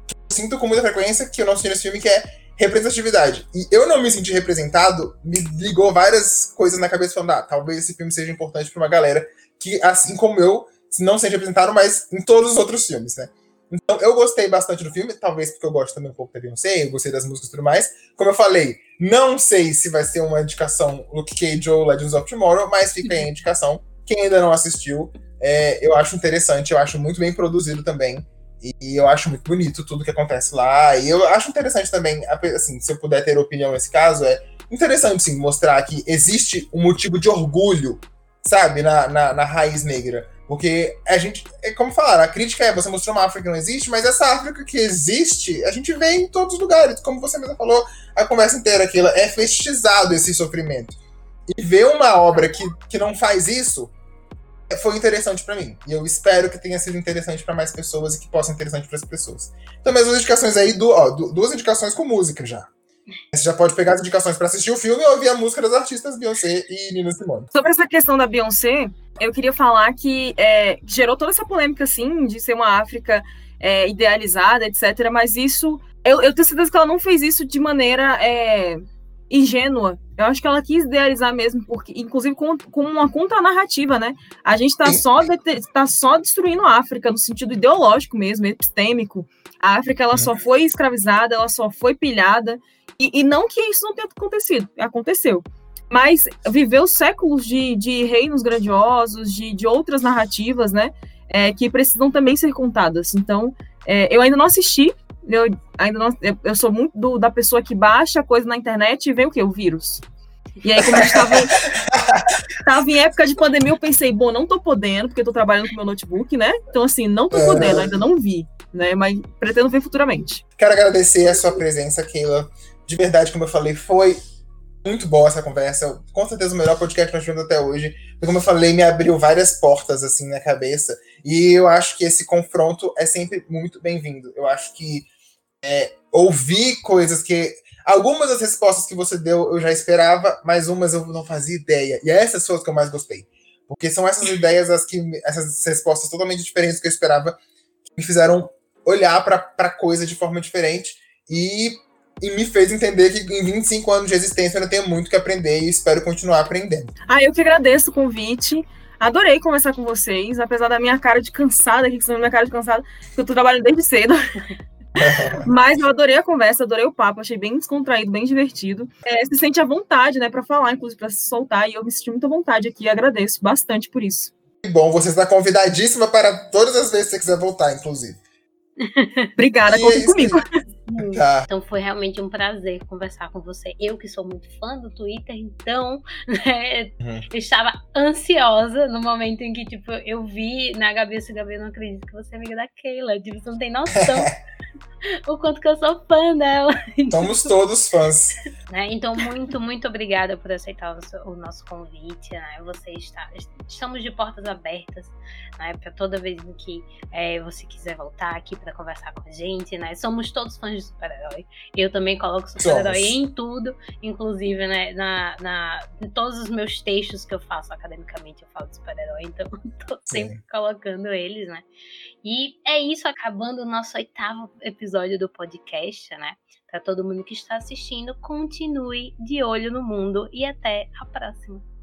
Eu sinto com muita frequência, que eu não sinto nesse filme, que é representatividade. E eu não me senti representado, me ligou várias coisas na cabeça falando, ah, talvez esse filme seja importante para uma galera que, assim como eu, não se representado, mas em todos os outros filmes, né? Então, eu gostei bastante do filme, talvez porque eu gosto também um pouco da Beyoncé, eu gostei das músicas e tudo mais. Como eu falei, não sei se vai ser uma indicação Luke Cage ou Legends of Tomorrow, mas fica aí a indicação. Quem ainda não assistiu, é, eu acho interessante, eu acho muito bem produzido também. E eu acho muito bonito tudo que acontece lá. E eu acho interessante também, assim, se eu puder ter opinião nesse caso, é interessante, sim, mostrar que existe um motivo de orgulho, sabe, na, na, na raiz negra. Porque a gente, é como falar, a crítica é você mostrou uma África que não existe, mas essa África que existe, a gente vê em todos os lugares. Como você mesmo falou, a conversa inteira aquilo é fetichizado esse sofrimento. E ver uma obra que, que não faz isso foi interessante para mim. E eu espero que tenha sido interessante para mais pessoas e que possa ser interessante para as pessoas. Então, mesmas indicações aí, ó, duas indicações com música já. Você já pode pegar as indicações para assistir o filme e ouvir a música das artistas Beyoncé e Nina Simone. Sobre essa questão da Beyoncé, eu queria falar que é, gerou toda essa polêmica, assim, de ser uma África é, idealizada, etc. Mas isso, eu, eu, tenho certeza que ela não fez isso de maneira é, ingênua. Eu acho que ela quis idealizar mesmo, porque, inclusive com, com uma contra-narrativa, né? A gente está só, tá só destruindo a África no sentido ideológico mesmo, epistêmico. A África ela só foi escravizada, ela só foi pilhada. E, e não que isso não tenha acontecido, aconteceu. Mas viveu séculos de, de reinos grandiosos, de, de outras narrativas, né? É, que precisam também ser contadas. Então, é, eu ainda não assisti, eu ainda não, eu, sou muito do, da pessoa que baixa coisa na internet e vê o que? O vírus. E aí, como a gente estava em época de pandemia, eu pensei, bom, não tô podendo, porque eu tô trabalhando com meu notebook, né? Então, assim, não tô podendo, ainda não vi, né? Mas pretendo ver futuramente. Quero agradecer a sua presença, Keila. De verdade, como eu falei, foi muito boa essa conversa. Com certeza o melhor podcast que nós tivemos até hoje. Porque, como eu falei, me abriu várias portas assim na cabeça. E eu acho que esse confronto é sempre muito bem-vindo. Eu acho que é, ouvir coisas que. Algumas das respostas que você deu eu já esperava, mas umas eu não fazia ideia. E é essas foram as que eu mais gostei. Porque são essas ideias, as que, essas respostas totalmente diferentes que eu esperava, que me fizeram olhar para a coisa de forma diferente e, e me fez entender que em 25 anos de existência eu ainda tenho muito que aprender e espero continuar aprendendo. Ah, eu que agradeço o convite. Adorei conversar com vocês, apesar da minha cara de cansada aqui, que são minha cara de cansada, que eu tô trabalhando desde cedo. Mas eu adorei a conversa, adorei o papo, achei bem descontraído, bem divertido. É, se sente à vontade, né, para falar, inclusive para se soltar, e eu me senti muito à vontade aqui, agradeço bastante por isso. Que bom, você está convidadíssima para todas as vezes que você quiser voltar, inclusive. Obrigada, conte é comigo. Tá. Então foi realmente um prazer conversar com você. Eu que sou muito fã do Twitter, então né, uhum. eu estava ansiosa no momento em que tipo eu vi na Gabi, esse Gabi, eu não acredito que você é amiga da Keila. Tipo, você não tem noção. o quanto que eu sou fã dela. Somos todos fãs. Né? Então, muito, muito obrigada por aceitar o, o nosso convite. Né? Você está, estamos de portas abertas né? para toda vez que é, você quiser voltar aqui para conversar com a gente. Né? Somos todos fãs de super-herói. Eu também coloco super-herói em tudo, inclusive né, na, na, em todos os meus textos que eu faço academicamente, eu falo de super-herói, então estou sempre Sim. colocando eles, né? E é isso, acabando o nosso oitavo episódio do podcast, né? Para todo mundo que está assistindo, continue de olho no mundo e até a próxima.